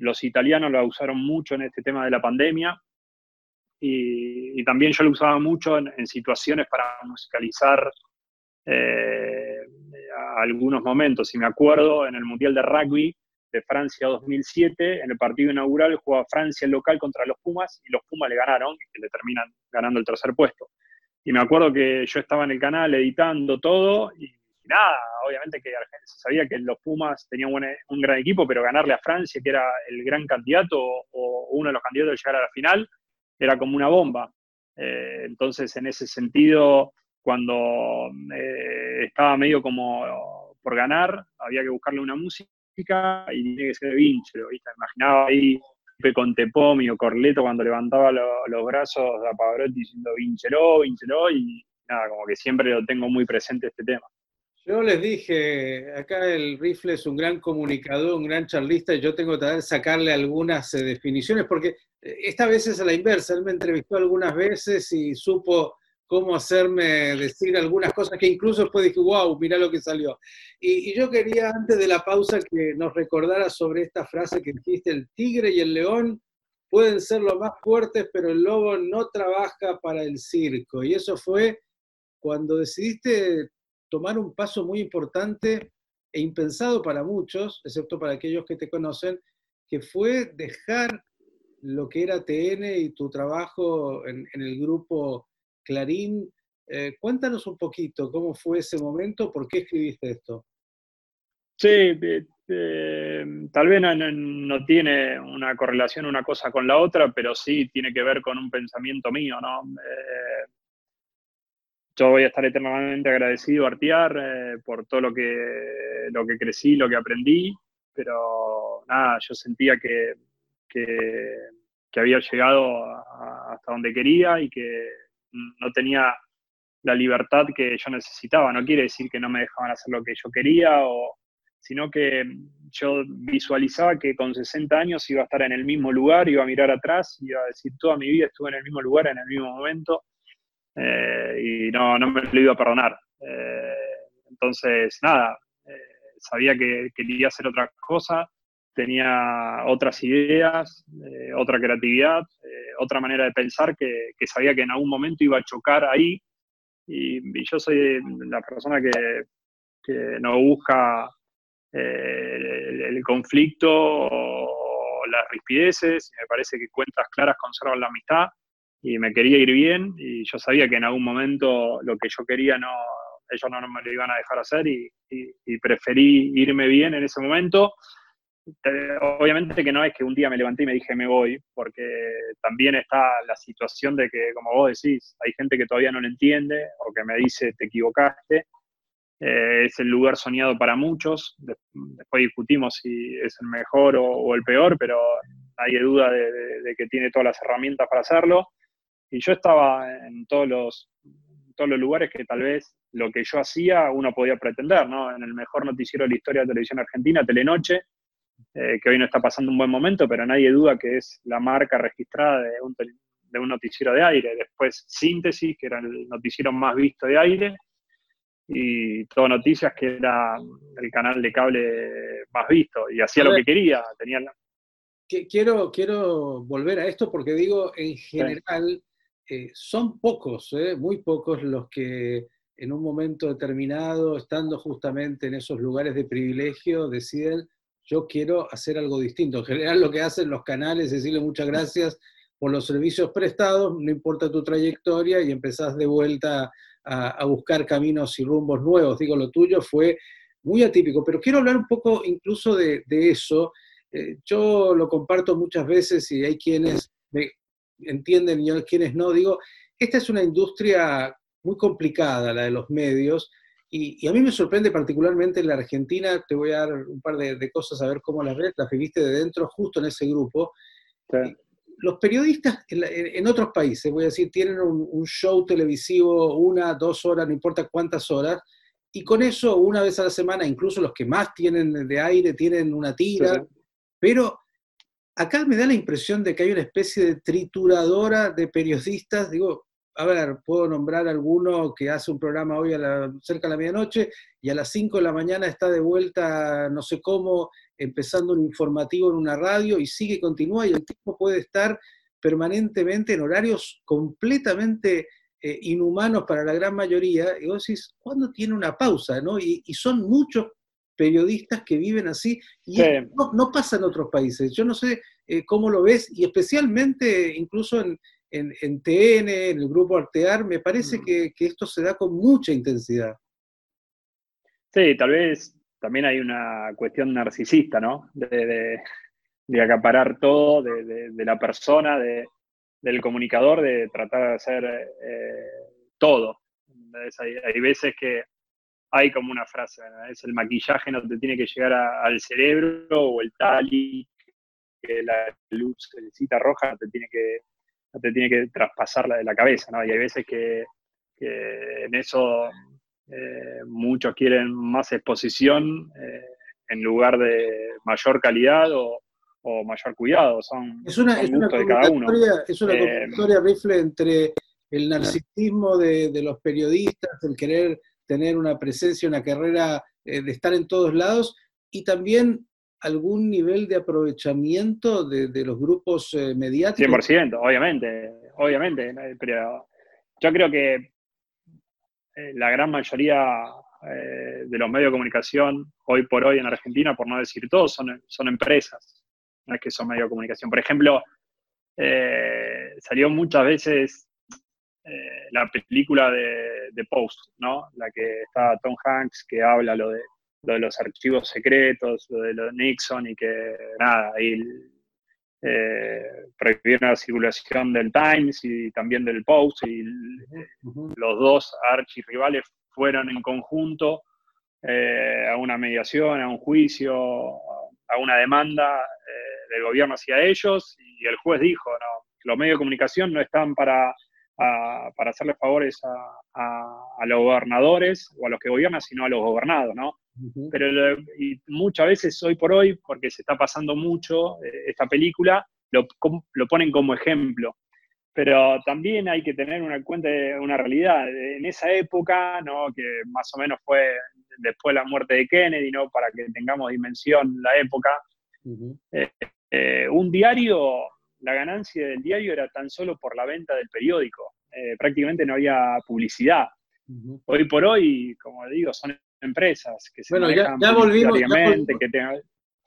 Speaker 3: Los italianos la usaron mucho en este tema de la pandemia. Y, también yo lo usaba mucho en, situaciones para musicalizar eh, algunos momentos. Y me acuerdo en el Mundial de Rugby de Francia 2007, en el partido inaugural jugaba Francia el local contra los Pumas y los Pumas le ganaron y le terminan ganando el tercer puesto. Y me acuerdo que yo estaba en el canal editando todo y, nada, obviamente que se sabía que los Pumas tenían un, gran equipo, pero ganarle a Francia, que era el gran candidato o, uno de los candidatos de llegar a la final, era como una bomba. Eh, entonces, en ese sentido, cuando eh, estaba medio como por ganar, había que buscarle una música y tenía que ser Vinchero, ¿viste? Imaginaba ahí con Tepomi o Corleto cuando levantaba los brazos a Pavarotti diciendo Vincheró, Vincheró, y nada, como que siempre lo tengo muy presente este tema.
Speaker 1: Yo les dije, acá el rifle es un gran comunicador, un gran charlista, y yo tengo que sacarle algunas eh, definiciones, porque eh, esta vez es a la inversa, él me entrevistó algunas veces y supo cómo hacerme decir algunas cosas que incluso después dije, wow, mira lo que salió. Y, yo quería antes de la pausa que nos recordara sobre esta frase que dijiste, el tigre y el león pueden ser los más fuertes, pero el lobo no trabaja para el circo. Y eso fue cuando decidiste tomar un paso muy importante e impensado para muchos, excepto para aquellos que te conocen, que fue dejar lo que era TN y tu trabajo en, el grupo Clarín. Eh, cuéntanos un poquito cómo fue ese momento, por qué escribiste esto.
Speaker 3: Sí, eh, eh, tal vez no, tiene una correlación una cosa con la otra, pero sí tiene que ver con un pensamiento mío, ¿no? Yo voy a estar eternamente agradecido a Artiar por todo lo que, lo que crecí, lo que aprendí, pero nada, yo sentía que, que había llegado hasta donde quería y que no tenía la libertad que yo necesitaba. No quiere decir que no me dejaban hacer lo que yo quería, o, sino que yo visualizaba que con 60 años iba a estar en el mismo lugar, iba a mirar atrás, iba a decir toda mi vida estuve en el mismo lugar, en el mismo momento, eh, y no, no me lo iba a perdonar. Eh, entonces, nada, eh, sabía que quería hacer otra cosa, tenía otras ideas, otra creatividad, otra manera de pensar que, sabía que en algún momento iba a chocar ahí. Y, yo soy la persona que, no busca eh, el, conflicto o las rispideces. Me parece que cuentas claras conservan la amistad y me quería ir bien y yo sabía que en algún momento lo que yo quería no, ellos no, me lo iban a dejar hacer y, preferí irme bien en ese momento obviamente que no es que un día me levanté y me dije me voy, porque también está la situación de que, como vos decís, hay gente que todavía no lo entiende o que me dice te equivocaste. Eh, es el lugar soñado para muchos. Después discutimos si es el mejor o, el peor, pero nadie duda de, que tiene todas las herramientas para hacerlo. Y yo estaba en todos los, todos los lugares que tal vez lo que yo hacía uno podía pretender, ¿no? En el mejor noticiero de la historia de televisión argentina, Telenoche, eh, que hoy no está pasando un buen momento, pero nadie duda que es la marca registrada de un, de un noticiero de aire. Después Síntesis, que era el noticiero más visto de aire, y Todo Noticias, que era el canal de cable más visto, y hacía lo que quería. Tenía
Speaker 1: Quiero, quiero volver a esto porque digo, en general, son pocos, eh, muy pocos los que en un momento determinado, estando justamente en esos lugares de privilegio, deciden yo quiero hacer algo distinto. En general lo que hacen los canales es decirle muchas gracias por los servicios prestados, no importa tu trayectoria, y empezás de vuelta a, buscar caminos y rumbos nuevos. Digo, lo tuyo fue muy atípico, pero quiero hablar un poco incluso de, eso. Eh, yo lo comparto muchas veces y hay quienes me entienden y quienes no. Digo, esta es una industria muy complicada, la de los medios, y, a mí me sorprende particularmente en la Argentina, te voy a dar un par de, cosas a ver cómo las ves, las viviste de dentro, justo en ese grupo. los periodistas en, otros países, voy a decir, tienen un, show televisivo una, dos horas, no importa cuántas horas, y con eso una vez a la semana, incluso los que más tienen de aire tienen una tira, pero acá me da la impresión de que hay una especie de trituradora de periodistas, digo, a ver, puedo nombrar alguno que hace un programa hoy a la, cerca de la medianoche y a las 5 de la mañana está de vuelta, no sé cómo, empezando un informativo en una radio y sigue, continúa y el tipo puede estar permanentemente en horarios completamente eh, inhumanos para la gran mayoría. Y vos decís, ¿cuándo tiene una pausa? ¿no? Y, son muchos periodistas que viven así y no, pasa en otros países. Yo no sé eh, cómo lo ves y especialmente incluso en, en, TN, en el grupo Artear, me parece mm. que, esto se da con mucha intensidad.
Speaker 3: Sí, tal vez también hay una cuestión narcisista, ¿no? De, acaparar todo de, la persona, del comunicador, de tratar de hacer eh, todo. Hay, veces que hay como una frase, es el maquillaje no te tiene que llegar al cerebro o el tali, que la luz cita roja no te tiene que no te tiene que traspasar la de la cabeza, ¿no? Y hay veces que, en eso eh, muchos quieren más exposición eh, en lugar de mayor calidad o, mayor cuidado. Son,
Speaker 1: es una, es una de cada uno. Es una eh, rifle entre el narcisismo de, de, los periodistas, el querer tener una presencia, una carrera de estar en todos lados, y también algún nivel de aprovechamiento de, los grupos eh, mediáticos?
Speaker 3: 100%, obviamente, obviamente, pero yo creo que eh, la gran mayoría eh, de los medios de comunicación hoy por hoy en Argentina, por no decir todos, son, son empresas, no es que son medios de comunicación. Por ejemplo, salió muchas veces la película de, de, Post, ¿no? La que está Tom Hanks, que habla lo de lo de los archivos secretos, lo de, lo de Nixon y que nada, ahí eh, prohibieron la circulación del Times y también del Post y los dos archirrivales fueron en conjunto eh, a una mediación, a un juicio, a una demanda eh, del gobierno hacia ellos y el juez dijo, no, los medios de comunicación no están para, para hacerle favores a, los gobernadores o a los que gobiernan, sino a los gobernados, ¿no? Pero y muchas veces hoy por hoy, porque se está pasando mucho eh, esta película, lo, lo, ponen como ejemplo. Pero también hay que tener una cuenta de una realidad. En esa época, ¿no? que más o menos fue después de la muerte de Kennedy, ¿no? para que tengamos dimensión la época, eh, eh, un diario, la ganancia del diario era tan solo por la venta del periódico. prácticamente no había publicidad. Hoy por hoy, como digo, son empresas que se
Speaker 1: bueno, ya, volvimos,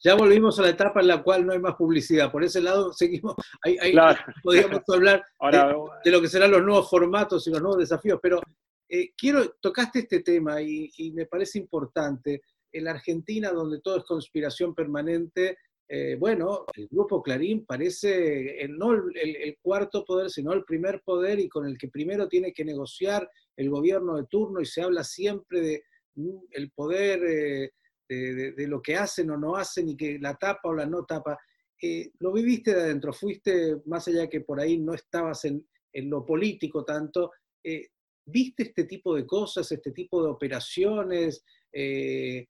Speaker 1: ya volvimos, a la etapa en la cual no hay más publicidad. Por ese lado seguimos, ahí, podríamos hablar de, lo que serán los nuevos formatos y los nuevos desafíos, pero eh, quiero, tocaste este tema y, me parece importante. En la Argentina, donde todo es conspiración permanente, eh, bueno, el grupo Clarín parece no el, cuarto poder, sino el primer poder y con el que primero tiene que negociar el gobierno de turno y se habla siempre de, el poder eh, de, lo que hacen o no hacen y que la tapa o la no tapa. Eh, lo viviste de adentro, fuiste más allá que por ahí no estabas en, lo político tanto. ¿Viste este tipo de cosas, este tipo de operaciones, que,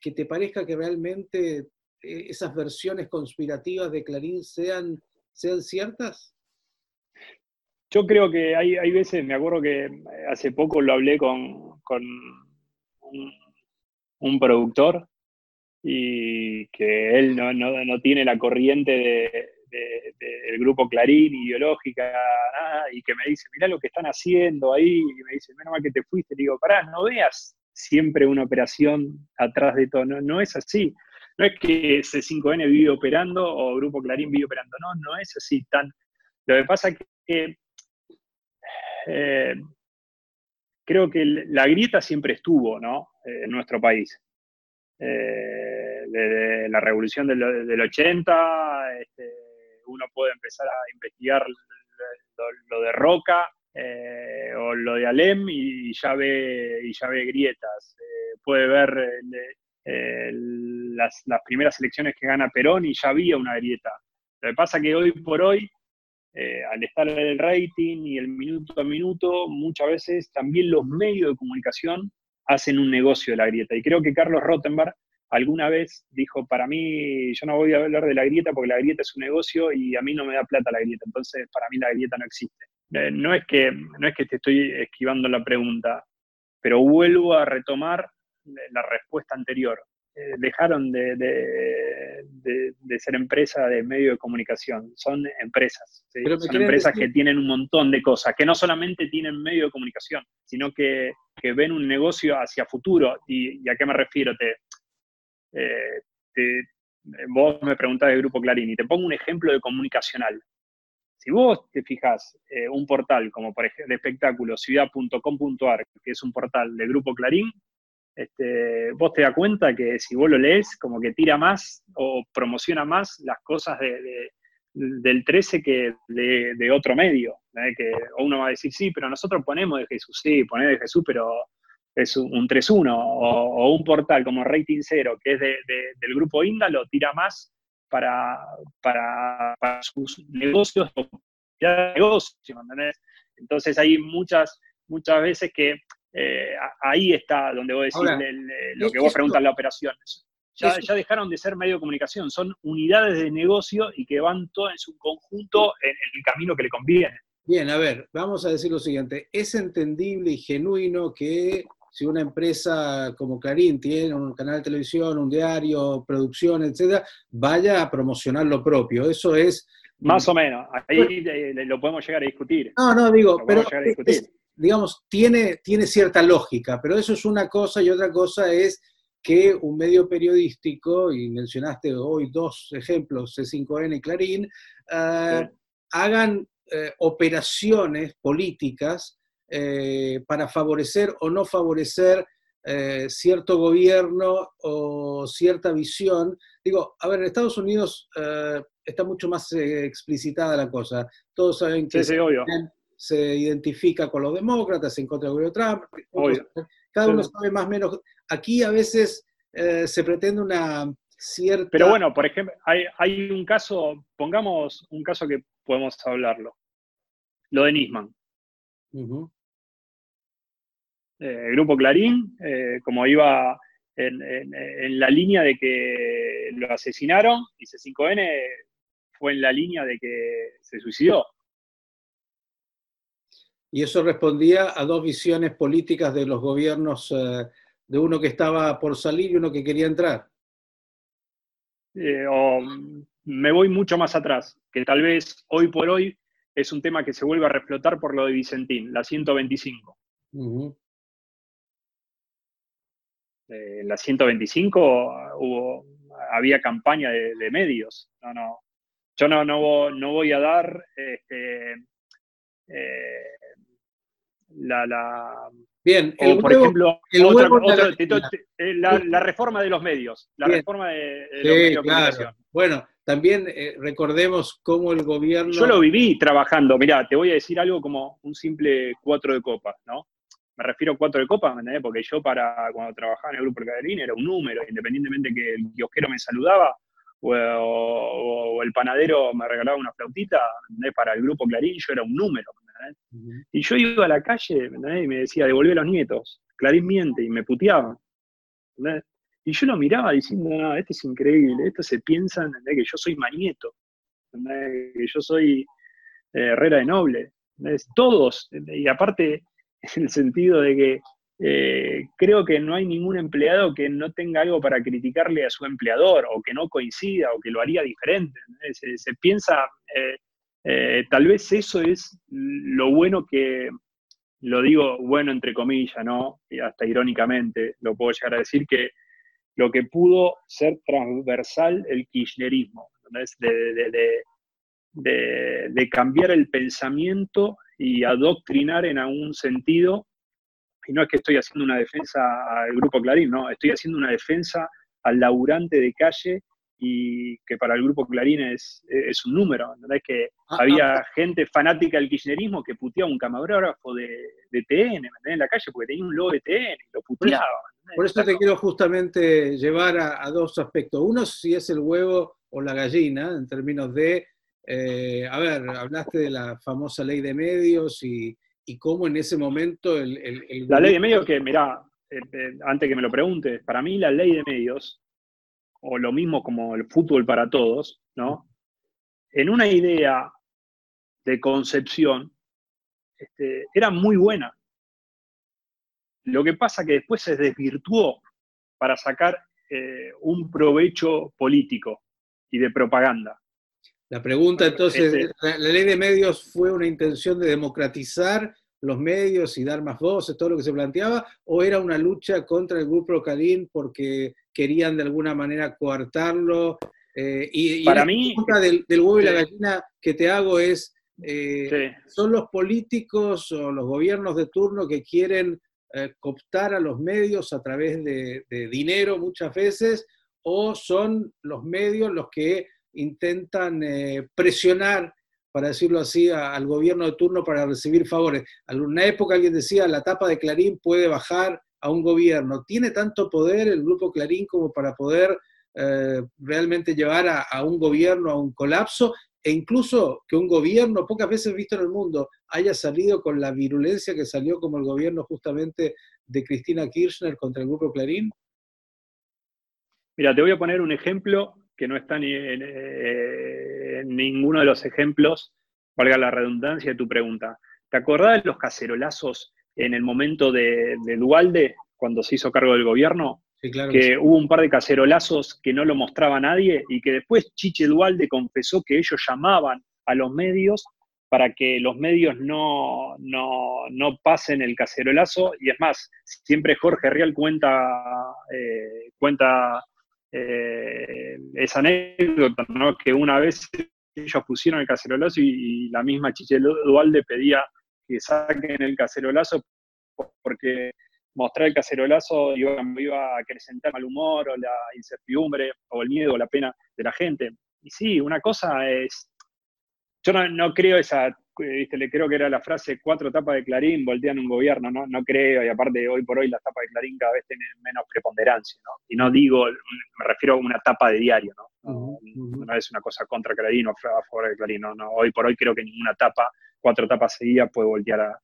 Speaker 1: te parezca que realmente esas versiones conspirativas de Clarín sean, sean ciertas?
Speaker 3: Yo creo que hay, hay veces, me acuerdo que hace poco lo hablé con, con un, productor y que él no, no, tiene la corriente del grupo Clarín ideológica, y que me dice, mira lo que están haciendo ahí, y me dice, menos mal que te fuiste, digo, pará, no veas siempre una operación atrás de todo, no, no es así. No es que C5N vive operando o Grupo Clarín vive operando, no, no es así tan. Lo que pasa es que eh, creo que la grieta siempre estuvo ¿no? Eh, en nuestro país. Eh, desde la revolución del, 80, este, uno puede empezar a investigar lo, de Roca o lo de Alem y ya ve, y ya ve grietas. puede ver las, las, primeras elecciones que gana Perón y ya había una grieta. Lo que pasa que hoy por hoy, eh, al estar el rating y el minuto a minuto, muchas veces también los medios de comunicación hacen un negocio de la grieta. Y creo que Carlos Rottenberg alguna vez dijo, para mí, yo no voy a hablar de la grieta porque la grieta es un negocio y a mí no me da plata la grieta, entonces para mí la grieta no existe. Eh, no, es que, no es que te estoy esquivando la pregunta, pero vuelvo a retomar la respuesta anterior. Eh, dejaron de, de, ser empresa de medio de comunicación, son empresas. Son empresas que tienen un montón de cosas, que no solamente tienen medio de comunicación, sino que, que ven un negocio hacia futuro. ¿Y, a qué me refiero? Te, eh, te, vos me preguntás de Grupo Clarín y te pongo un ejemplo de comunicacional. Si vos te fijas eh, un portal como por ejemplo de espectáculos ciudad.com.ar, que es un portal de Grupo Clarín, este, vos te das cuenta que si vos lo lees, como que tira más o promociona más las cosas del 13 que de, otro medio. ¿eh? Que uno va a decir, sí, pero nosotros ponemos de Jesús, sí, ponés de Jesús, pero es un 3-1. O, un portal como Rating Zero, que es del grupo Índalo, tira más para, para, sus negocios, negocios Entonces hay muchas, muchas veces que eh, ahí está donde vos decís lo que vos preguntas la operación. Ya, ya, dejaron de ser medio de comunicación, son unidades de negocio y que van todas en su conjunto en, el camino que le conviene.
Speaker 1: Bien, a ver, vamos a decir lo siguiente. Es entendible y genuino que si una empresa como Clarín tiene un canal de televisión, un diario, producción, etcétera, vaya a promocionar lo propio. Eso es.
Speaker 3: Más o menos. Ahí lo podemos llegar a discutir.
Speaker 1: No, no, digo, pero digamos, tiene, tiene cierta lógica, pero eso es una cosa y otra cosa es que un medio periodístico, y mencionaste hoy dos ejemplos, C5N y Clarín, eh, hagan eh, operaciones políticas eh, para favorecer o no favorecer cierto gobierno o cierta visión. Digo, a ver, en Estados Unidos está mucho más explicitada la cosa. Todos saben que
Speaker 3: sí, obvio
Speaker 1: se identifica con los demócratas en contra del gobierno Trump. Cada uno sabe más o menos. Aquí a veces eh, se pretende una cierta...
Speaker 3: Pero bueno, por ejemplo, hay, un caso, pongamos un caso que podemos hablarlo. Lo de Nisman. Eh, el grupo Clarín, eh, como iba en, en, la línea de que lo asesinaron, y C5N fue en la línea de que se suicidó
Speaker 1: y eso respondía a dos visiones políticas de los gobiernos, eh, de uno que estaba por salir y uno que quería entrar.
Speaker 3: Eh, me voy mucho más atrás, que tal vez hoy por hoy es un tema que se vuelve a reflotar por lo de Vicentín, la 125. Eh, la 125 hubo, había campaña de, medios. No, no, yo no, no, no voy a dar este, la, la
Speaker 1: Bien,
Speaker 3: o por ejemplo, la, reforma de los medios, la reforma de, los medios de comunicación.
Speaker 1: Bueno, también eh, recordemos cómo el gobierno...
Speaker 3: Yo lo viví trabajando, mirá, te voy a decir algo como un simple cuatro de copa, ¿no? Me refiero a cuatro de copa, ¿me Porque yo para cuando trabajaba en el grupo Caderín era un número, independientemente que el kiosquero me saludaba o, el panadero me regalaba una flautita, para el grupo Clarín yo era un número, y yo iba a la calle y me decía, devolvé a los nietos. Clarín miente y me puteaba. Y yo lo miraba diciendo, no, este es increíble, esto se piensa que yo soy manieto, que yo soy eh, Herrera de Noble. Todos, y aparte en el sentido de que eh, creo que no hay ningún empleado que no tenga algo para criticarle a su empleador o que no coincida o que lo haría diferente. Se, piensa eh, eh, tal vez eso es lo bueno que, lo digo bueno entre comillas, ¿no? Y hasta irónicamente lo puedo llegar a decir, que lo que pudo ser transversal el kirchnerismo, de, de, cambiar el pensamiento y adoctrinar en algún sentido, y no es que estoy haciendo una defensa al grupo Clarín, no, estoy haciendo una defensa al laburante de calle y que para el grupo Clarín es, es un número, ¿entendés? Que ah, había ah. gente fanática del kirchnerismo que puteaba un camarógrafo de, de TN, En la calle porque tenía un logo de TN y lo puteaba.
Speaker 1: Por eso, te quiero justamente llevar a, dos aspectos. Uno, si es el huevo o la gallina, en términos de Eh, a ver, hablaste de la famosa ley de medios y, cómo en ese momento el...
Speaker 3: La ley de medios que, mirá, eh, antes que me lo preguntes, para mí la ley de medios, o lo mismo como el fútbol para todos, ¿no? En una idea de concepción, este, era muy buena. Lo que pasa que después se desvirtuó para sacar eh, un provecho político y de propaganda.
Speaker 1: La pregunta entonces, este ¿la, ley de medios fue una intención de democratizar los medios y dar más voces, todo lo que se planteaba, o era una lucha contra el grupo Calín porque querían de alguna manera coartarlo?
Speaker 3: Eh, y, Para la mí,
Speaker 1: pregunta del, huevo y la gallina que te hago es, eh, ¿son los políticos o los gobiernos de turno que quieren eh, cooptar a los medios a través de, dinero muchas veces, o son los medios los que intentan presionar, para decirlo así, al gobierno de turno para recibir favores. En una época alguien decía, la tapa de Clarín puede bajar a un gobierno. ¿Tiene tanto poder el grupo Clarín como para poder eh, realmente llevar a, un gobierno a un colapso? e incluso que un gobierno, pocas veces visto en el mundo, haya salido con la virulencia que salió como el gobierno justamente de Cristina Kirchner contra el Grupo Clarín?
Speaker 3: Mira, te voy a poner un ejemplo que no está ni en, eh, ninguno de los ejemplos, valga la redundancia de tu pregunta. ¿Te acordás de los cacerolazos en el momento de, de Dualde, cuando se hizo cargo del gobierno? que, hubo un par de cacerolazos que no lo mostraba nadie y que después Chiche Dualde confesó que ellos llamaban a los medios para que los medios no, no, pasen el cacerolazo. Y es más, siempre Jorge Real cuenta, eh, cuenta eh, esa anécdota, ¿no? que una vez ellos pusieron el cacerolazo y, y la misma Chiche Dualde pedía que saquen el cacerolazo porque mostrar el cacerolazo iba, iba a acrecentar el mal humor o la incertidumbre o el miedo o la pena de la gente. Y sí, una cosa es, yo no, creo esa, ¿viste? le creo que era la frase cuatro tapas de Clarín voltean un gobierno, no, no creo, y aparte hoy por hoy las tapas de Clarín cada vez tienen menos preponderancia, ¿no? Y no digo, me refiero a una tapa de diario, ¿no? No, es una cosa contra Clarín o a favor de Clarín, no, hoy por hoy creo que ninguna tapa, cuatro tapas seguidas puede voltear a...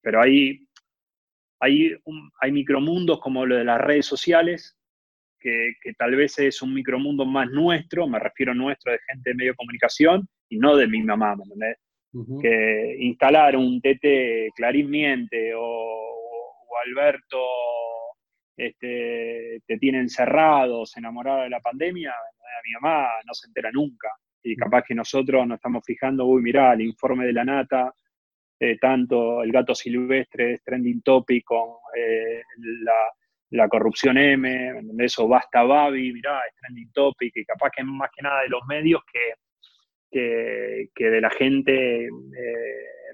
Speaker 3: Pero ahí hay, hay micromundos como lo de las redes sociales, que, tal vez es un micromundo más nuestro, me refiero nuestro de gente de medio de comunicación y no de mi mamá, ¿me entendés? Que instalar un TT Clarín Miente o, Alberto este, te tiene encerrados, enamorado de la pandemia, a mi mamá no se entera nunca. Y capaz que nosotros nos estamos fijando, uy, mirá, el informe de la nata eh, tanto el gato silvestre es trending topic con eh, la, corrupción M, eso basta Babi, mirá, es trending topic, y capaz que más que nada de los medios que, que, de la gente, eh,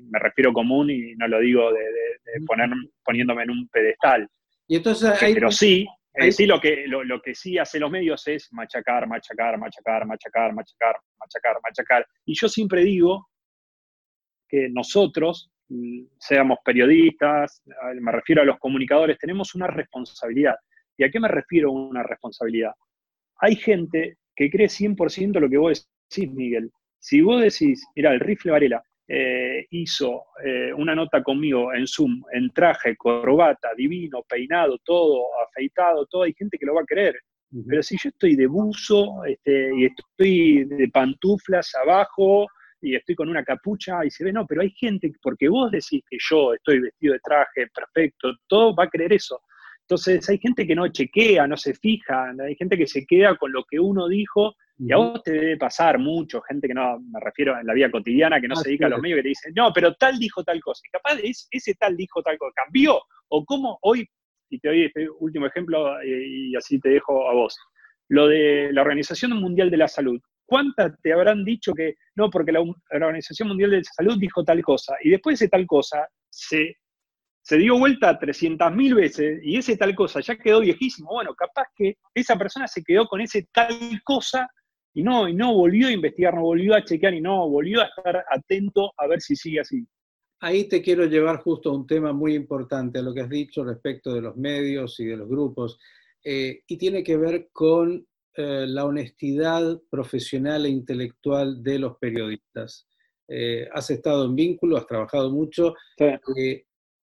Speaker 3: me refiero común y no lo digo de, poner, poniéndome en un pedestal.
Speaker 1: Y entonces
Speaker 3: Pero sí, sí lo, que, lo, lo, que sí hace los medios es machacar, machacar, machacar, machacar, machacar, machacar, machacar. Y yo siempre digo que nosotros, mm, seamos periodistas, me refiero a los comunicadores, tenemos una responsabilidad. ¿Y a qué me refiero una responsabilidad? Hay gente que cree 100% lo que vos decís, Miguel. Si vos decís, mira, el rifle Varela eh, hizo eh, una nota conmigo en Zoom, en traje, corbata, divino, peinado, todo, afeitado, todo, hay gente que lo va a creer. Pero si yo estoy de buzo este, y estoy de pantuflas abajo, y estoy con una capucha y se ve, no, pero hay gente, porque vos decís que yo estoy vestido de traje perfecto, todo va a creer eso. Entonces hay gente que no chequea, no se fija, hay gente que se queda con lo que uno dijo y a vos te debe pasar mucho, gente que no, me refiero en la vida cotidiana, que no se dedica a los medios, que te dice, no, pero tal dijo tal cosa. Y capaz ese tal dijo tal cosa, cambió. O cómo hoy, y te doy este último ejemplo y así te dejo a vos, lo de la Organización Mundial de la Salud. ¿Cuántas te habrán dicho que no, porque la, Organización Mundial de Salud dijo tal cosa? Y después de tal cosa se, se dio vuelta 300.000 veces y ese tal cosa ya quedó viejísimo. Bueno, capaz que esa persona se quedó con ese tal cosa y no, y no volvió a investigar, no volvió a chequear y no volvió a estar atento a ver si sigue así.
Speaker 1: Ahí te quiero llevar justo a un tema muy importante, a lo que has dicho respecto de los medios y de los grupos, eh, y tiene que ver con eh, la honestidad profesional e intelectual de los periodistas. Eh, has estado en vínculo, has trabajado mucho.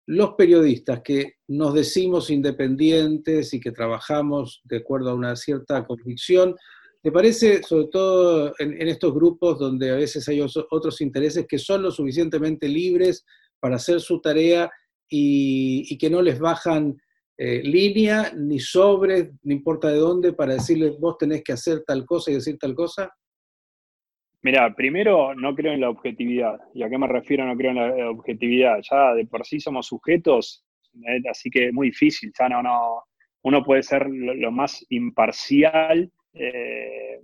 Speaker 1: Los periodistas que nos decimos independientes y que trabajamos de acuerdo a una cierta convicción, ¿te parece, sobre todo en, estos grupos donde a veces hay otros intereses que son lo suficientemente libres para hacer su tarea y que no les bajan eh, línea, ni sobre, no importa de dónde, para decirles vos tenés que hacer tal cosa y decir tal cosa?
Speaker 3: Mira, primero no creo en la objetividad. ¿Y a qué me refiero no creo en la objetividad? Ya de por sí somos sujetos, eh, así que es muy difícil. Ya no, no, uno puede ser lo, más imparcial eh,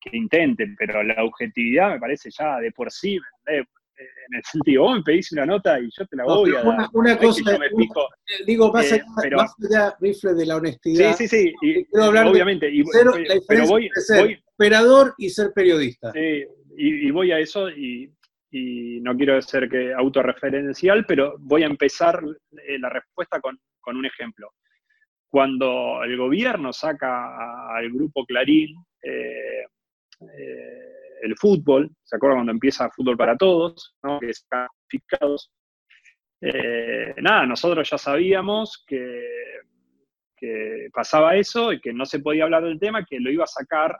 Speaker 3: que intente, pero la objetividad me parece ya de por sí, en el sentido, vos me pedís una nota y yo te la voy a dar.
Speaker 1: Una, cosa, digo, más, allá, pero, rifle de la honestidad.
Speaker 3: Sí, sí, sí, obviamente. Y,
Speaker 1: pero voy, ser operador y ser periodista.
Speaker 3: Sí, y, voy a eso y, no quiero ser que autorreferencial, pero voy a empezar eh, la respuesta con, un ejemplo. Cuando el gobierno saca al grupo Clarín, eh, eh, el fútbol, ¿se acuerdan cuando empieza Fútbol para Todos? Que están eh, nada, nosotros ya sabíamos que, pasaba eso y que no se podía hablar del tema, que lo iba a sacar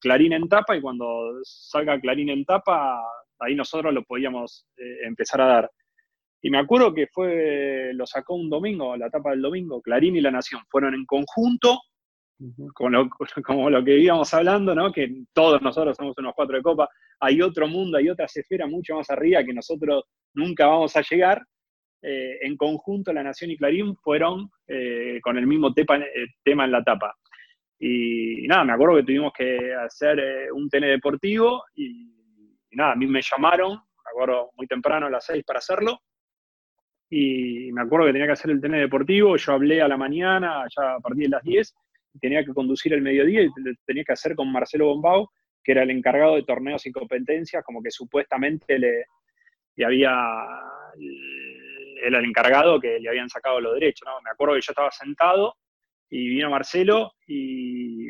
Speaker 3: Clarín en tapa y cuando salga Clarín en tapa, ahí nosotros lo podíamos empezar a dar. Y me acuerdo que fue, lo sacó un domingo, la tapa del domingo, Clarín y La Nación, fueron en conjunto como lo, como lo que íbamos hablando, ¿no? que todos nosotros somos unos cuatro de copa, hay otro mundo, hay otras esferas mucho más arriba que nosotros nunca vamos a llegar. Eh, en conjunto, La Nación y Clarín fueron eh, con el mismo tepa, eh, tema en la tapa. Y, nada, me acuerdo que tuvimos que hacer un TN deportivo y, nada, a mí me llamaron, me acuerdo muy temprano a las seis para hacerlo. Y me acuerdo que tenía que hacer el TN deportivo, yo hablé a la mañana, ya a partir de las 10, tenía que conducir el mediodía y tenía que hacer con Marcelo Bombao, que era el encargado de torneos y competencias, como que supuestamente le, había, era el encargado que le habían sacado los derechos. ¿no? Me acuerdo que yo estaba sentado y vino Marcelo y,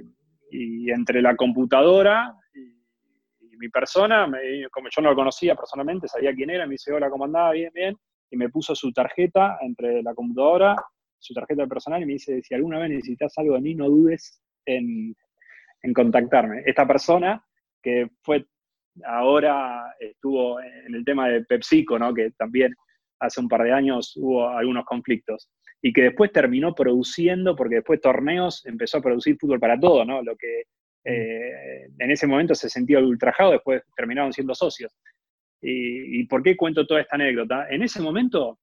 Speaker 3: entre la computadora y, mi persona, como yo no lo conocía personalmente, sabía quién era, me dice, hola, ¿cómo andaba? Bien, bien. Y me puso su tarjeta entre la computadora su tarjeta personal y me dice, si alguna vez necesitas algo de mí, no dudes en, contactarme. Esta persona que fue ahora estuvo en el tema de PepsiCo, ¿no? que también hace un par de años hubo algunos conflictos, y que después terminó produciendo, porque después torneos empezó a producir fútbol para todo, ¿no? lo que eh, en ese momento se sentía ultrajado, después terminaron siendo socios. ¿Y, ¿Y por qué cuento toda esta anécdota? En ese momento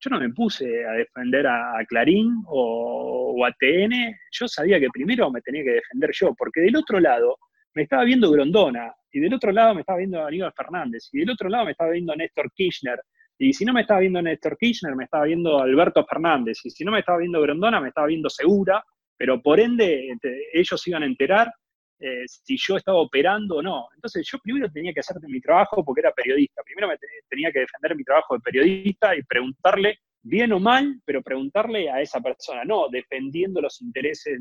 Speaker 3: yo no me puse a defender a, Clarín o, a TN, yo sabía que primero me tenía que defender yo, porque del otro lado me estaba viendo Grondona, y del otro lado me estaba viendo Aníbal Fernández, y del otro lado me estaba viendo Néstor Kirchner, y si no me estaba viendo Néstor Kirchner, me estaba viendo Alberto Fernández, y si no me estaba viendo Grondona, me estaba viendo Segura, pero por ende este, ellos iban a enterar eh, si yo estaba operando o no. Entonces yo primero tenía que hacer mi trabajo porque era periodista. Primero me tenía que defender mi trabajo de periodista y preguntarle, bien o mal, pero preguntarle a esa persona, no defendiendo los intereses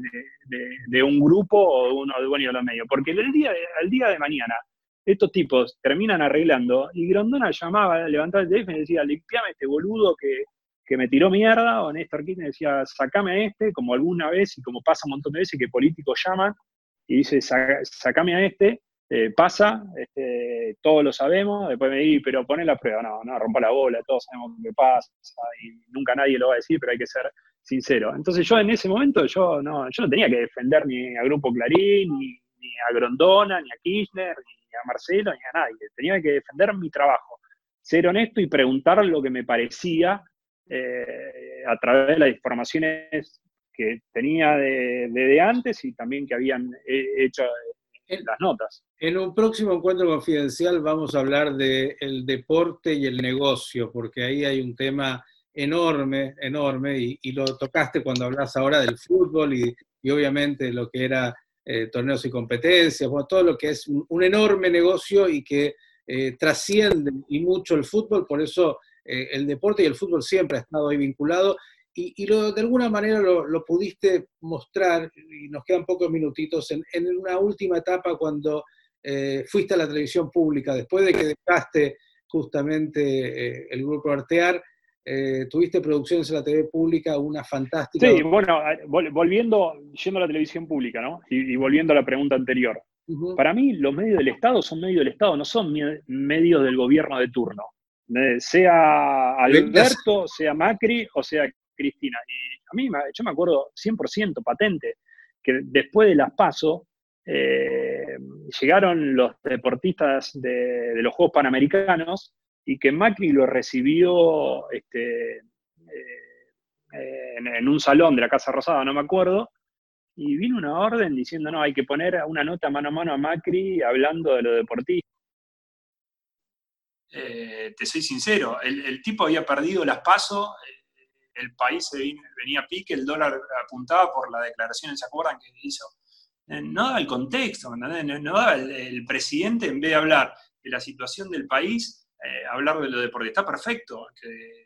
Speaker 3: de, un grupo o de uno de de los medios. Porque el día, al día de mañana, estos tipos terminan arreglando y Grondona llamaba, levantaba el teléfono y decía, limpiame este boludo que, me tiró mierda, o Néstor Kirchner decía, sacame a este, como alguna vez y como pasa un montón de veces que políticos llaman y dice, sacame a este, eh, pasa, este, todos lo sabemos, después me dice, pero pone la prueba, no, no, rompa la bola, todos sabemos qué pasa, y nunca nadie lo va a decir, pero hay que ser sincero. Entonces yo en ese momento, yo no, yo no tenía que defender ni a Grupo Clarín, ni, a Grondona, ni a Kirchner, ni a Marcelo, ni a nadie. Tenía que defender mi trabajo, ser honesto y preguntar lo que me parecía eh, a través de las informaciones que tenía de, antes y también que habían hecho las notas.
Speaker 1: En un próximo encuentro confidencial vamos a hablar del deporte y el negocio, porque ahí hay un tema enorme, enorme, y, lo tocaste cuando hablas ahora del fútbol y, obviamente lo que era eh, torneos y competencias, bueno, todo lo que es un, enorme negocio y que eh, trasciende y mucho el fútbol, por eso eh, el deporte y el fútbol siempre ha estado ahí vinculado y, lo, de alguna manera lo, pudiste mostrar, y nos quedan pocos minutitos, en, una última etapa cuando eh, fuiste a la televisión pública, después de que dejaste justamente eh, el grupo Artear, eh, tuviste producciones en la TV pública, una fantástica.
Speaker 4: Sí, bueno, volviendo, yendo a la televisión pública, ¿no? Y, volviendo a la pregunta anterior. Para mí, los medios del Estado son medios del Estado, no son medios del gobierno de turno. Sea Alberto, sea Macri o sea Cristina. Y a mí, yo me acuerdo 100% patente que después de las PASO eh, llegaron los deportistas de, los Juegos Panamericanos y que Macri lo recibió este, eh, en, un salón de la Casa Rosada, no me acuerdo, y vino una orden diciendo, no, hay que poner una nota mano a mano a Macri hablando de los deportistas.
Speaker 3: Eh, te soy sincero, el, tipo había perdido las pasos, el país venía a pique, el dólar apuntaba por la declaración, ¿se acuerdan que hizo? Eh, no daba el contexto, no, daba el, presidente, en vez de hablar de la situación del país, eh, hablar de lo deportista. Está perfecto que,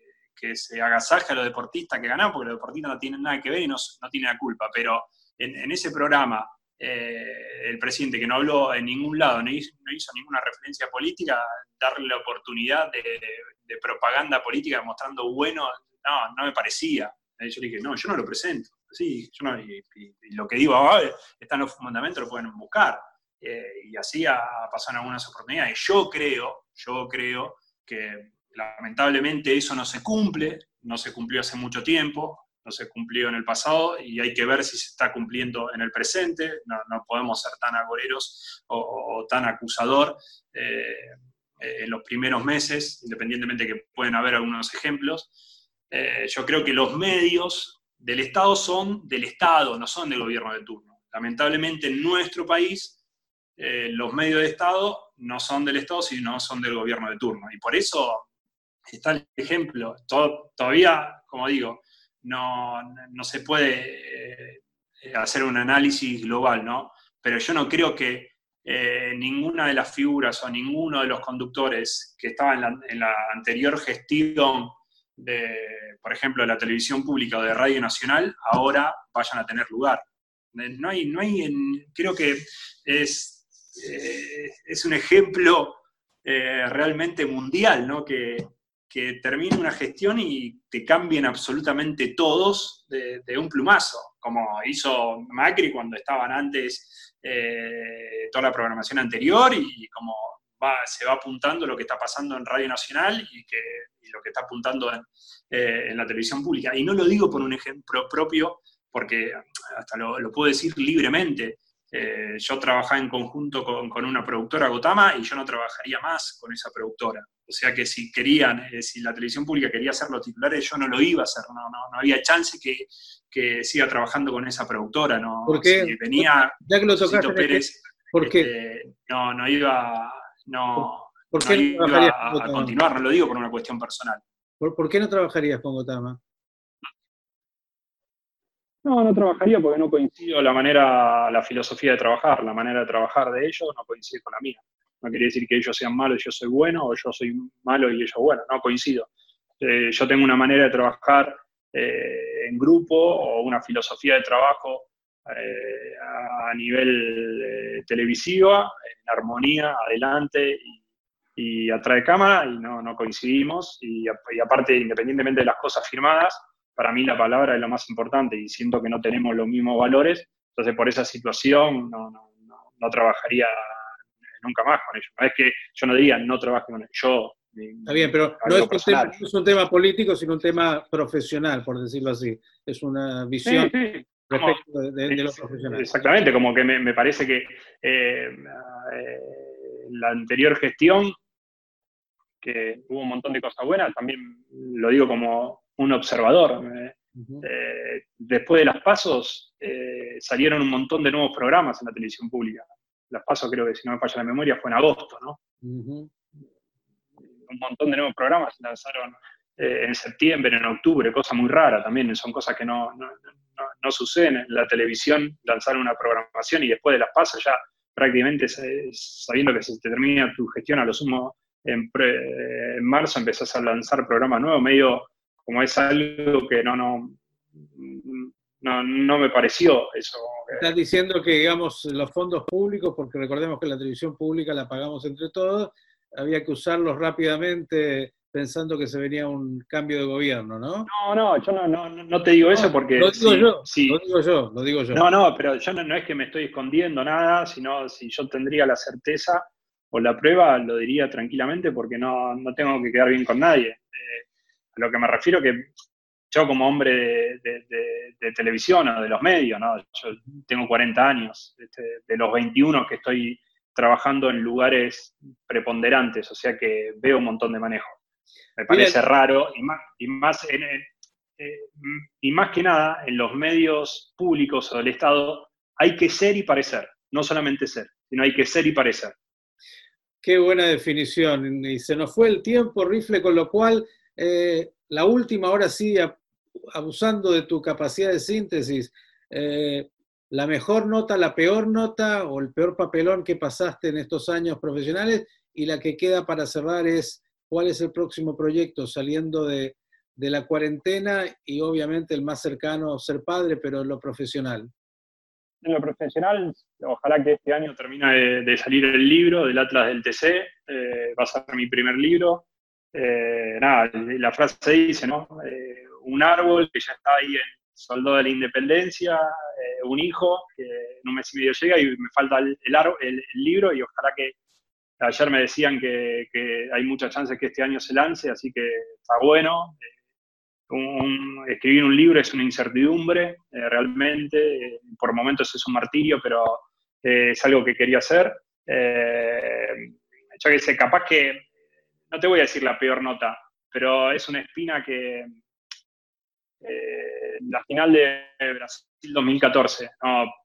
Speaker 3: se agasaje a los deportistas que ganaron, porque los deportistas no tienen nada que ver y no, no tienen la culpa, pero en, ese programa eh, el presidente que no habló en ningún lado, no hizo, ninguna referencia política, darle la oportunidad de, de propaganda política mostrando bueno no, no me parecía. yo le dije, no, yo no lo presento. Sí, yo no, y, lo que digo ahora está en los fundamentos, lo pueden buscar. Eh, y así ha pasado en algunas oportunidades. Yo creo, yo creo que lamentablemente eso no se cumple, no se cumplió hace mucho tiempo, no se cumplió en el pasado y hay que ver si se está cumpliendo en el presente. No, podemos ser tan agoreros o, tan acusador eh, en los primeros meses, independientemente que pueden haber algunos ejemplos. Eh, yo creo que los medios del Estado son del Estado, no son del gobierno de turno. Lamentablemente en nuestro país eh, los medios de Estado no son del Estado, sino son del gobierno de turno. Y por eso está el ejemplo. todavía, como digo, no, se puede eh, hacer un análisis global, ¿no? Pero yo no creo que ninguna de las figuras o ninguno de los conductores que estaban en la anterior gestión de, por ejemplo, de la televisión pública o de Radio Nacional, ahora vayan a tener lugar. No hay, no hay creo que es, eh, es un ejemplo eh, realmente mundial, ¿no? Que, que termine una gestión y te cambien absolutamente todos de, un plumazo, como hizo Macri cuando estaban antes eh, toda la programación anterior y como se va apuntando lo que está pasando en Radio Nacional y, que, lo que está apuntando eh, en, la televisión pública. Y no lo digo por un ejemplo propio, porque hasta lo, puedo decir libremente. Eh, yo trabajaba en conjunto con, una productora Gotama y yo no trabajaría más con esa productora. O sea que si querían, eh, si la televisión pública quería hacer los titulares, yo no lo iba a hacer, no, no, había chance que, que, siga trabajando con esa productora. ¿no?
Speaker 1: ¿Por qué?
Speaker 3: venía
Speaker 1: ya que lo tocaste,
Speaker 3: Pérez,
Speaker 1: ¿por qué? Este,
Speaker 3: no, no iba, no, ¿Por qué no, a, continuar, no lo digo por una cuestión personal.
Speaker 1: ¿Por, qué no trabajarías con Gotama?
Speaker 4: No, no trabajaría porque no coincido la manera, la filosofía de trabajar, la manera de trabajar de ellos no coincide con la mía. No quiere decir que ellos sean malos y yo soy bueno, o yo soy malo y ellos bueno, no coincido. Eh, yo tengo una manera de trabajar eh, en grupo o una filosofía de trabajo eh, a nivel televisiva, en armonía, adelante y, atrás de cámara, y no, no coincidimos. Y, aparte, independientemente de las cosas firmadas, para mí la palabra es lo más importante y siento que no tenemos los mismos valores. Entonces, por esa situación, no, no, no, trabajaría nunca más con ellos. No es que yo no diga no trabaje con ellos, yo
Speaker 1: Está bien, pero no es, un tema, político, sino un tema profesional, por decirlo así. Es una visión
Speaker 4: Exactamente, como que me, parece que eh, eh, la anterior gestión, que hubo un montón de cosas buenas, también lo digo como un observador. Eh, después de las pasos salieron un montón de nuevos programas en la televisión pública. Las pasos creo que si no me falla la memoria fue en agosto, ¿no? Un montón de nuevos programas se lanzaron en septiembre, en octubre, cosa muy rara también, son cosas que no, no, sucede en la televisión lanzar una programación y después de las pasos ya prácticamente sabiendo que se te termina tu gestión a lo sumo en, marzo empezás a lanzar programas nuevos, medio como es algo que no, no,
Speaker 3: no, no me pareció eso.
Speaker 1: Estás diciendo que, digamos, los fondos públicos, porque recordemos que la televisión pública la pagamos entre todos, había que usarlos rápidamente pensando que se venía un cambio de gobierno, ¿no?
Speaker 3: No, no, yo no, no, te digo eso porque...
Speaker 1: Lo digo yo, lo digo yo, lo digo yo.
Speaker 3: No, no, pero yo no, es que me estoy escondiendo nada, sino si yo tendría la certeza o la prueba, lo diría tranquilamente porque no, tengo que quedar bien con nadie. Eh, a lo que me refiero que yo como hombre de, televisión o de los medios, ¿no? yo tengo 40 años, este, de los 21 que estoy trabajando en lugares preponderantes, o sea que veo un montón de manejo. Me parece raro y más, y más, eh, y más que nada en los medios públicos o del Estado hay que ser y parecer, no solamente ser, sino hay que ser y parecer.
Speaker 1: Qué buena definición. Y se nos fue el tiempo, Rifle, con lo cual eh, la última, ahora sí, abusando de tu capacidad de síntesis, eh, la mejor nota, la peor nota o el peor papelón que pasaste en estos años profesionales y la que queda para cerrar es cuál es el próximo proyecto saliendo de, la cuarentena y obviamente el más cercano, ser padre, pero en lo profesional.
Speaker 3: En lo profesional, ojalá que este año termine de, salir el libro del Atlas del TC, eh, va a ser mi primer libro. Eh, nada, la frase dice, ¿no? un árbol que ya está ahí en soldado de la independencia, eh, un hijo que en un mes y medio llega y me falta el, libro y ojalá que ayer me decían que, hay muchas chances que este año se lance, así que está bueno. Eh, escribir un libro es una incertidumbre, eh, realmente, por momentos es un martirio, pero es algo que quería hacer. ya que sé, capaz que, no te voy a decir la peor nota, pero es una espina que, eh, la final de Brasil 2014.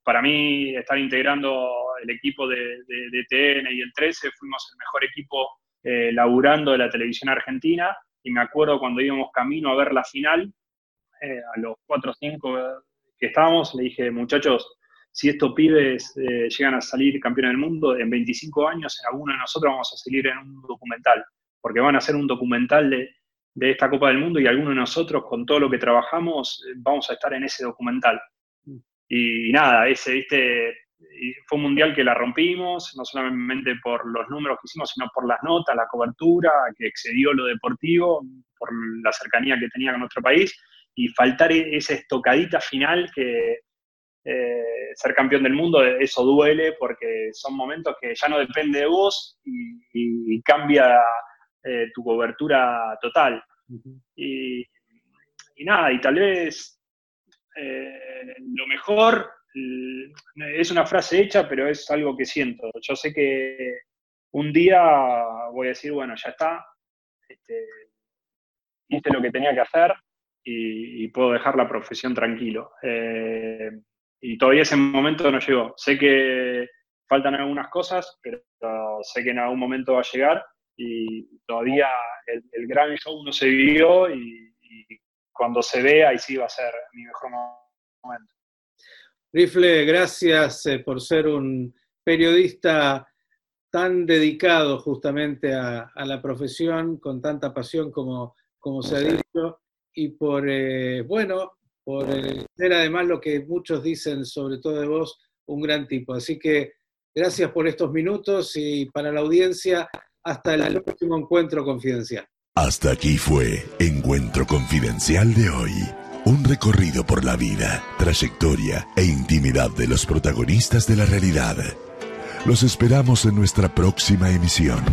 Speaker 3: para mí, estar integrando el equipo de, TN y el 13, fuimos el mejor equipo eh, laburando de la televisión argentina. Y me acuerdo cuando íbamos camino a ver la final, eh, a los 4 o 5 que estábamos, le dije, muchachos, si estos pibes llegan a salir campeones del mundo, en 25 años, en alguno de nosotros vamos a salir en un documental, porque van a hacer un documental de de esta Copa del Mundo y algunos de nosotros, con todo lo que trabajamos, eh, vamos a estar en ese documental. Y, nada, ese, este fue un mundial que la rompimos, no solamente por los números que hicimos, sino por las notas, la cobertura, que excedió lo deportivo, por la cercanía que tenía con nuestro país, y faltar e, esa estocadita final que eh, ser campeón del mundo, eso duele porque son momentos que ya no depende de vos y cambia eh, tu cobertura total. y, nada, y tal vez eh, lo mejor es una frase hecha, pero es algo que siento. Yo sé que un día voy a decir, bueno, ya está, este, hice lo que tenía que hacer y, puedo dejar la profesión tranquilo. Eh, y todavía ese momento no llegó. Sé que faltan algunas cosas, pero sé que en algún momento va a llegar y todavía el, gran show no se vio y, cuando se vea ahí sí va a ser mi mejor momento.
Speaker 1: Rifle, gracias eh, por ser un periodista tan dedicado justamente a, la profesión, con tanta pasión como, como se ha dicho, y por, eh, bueno, por eh, ser además lo que muchos dicen, sobre todo de vos, un gran tipo. Así que gracias por estos minutos y para la audiencia, hasta el próximo encuentro confidencial.
Speaker 5: Hasta aquí fue Encuentro Confidencial de hoy. Un recorrido por la vida, trayectoria e intimidad de los protagonistas de la realidad. Los esperamos en nuestra próxima emisión.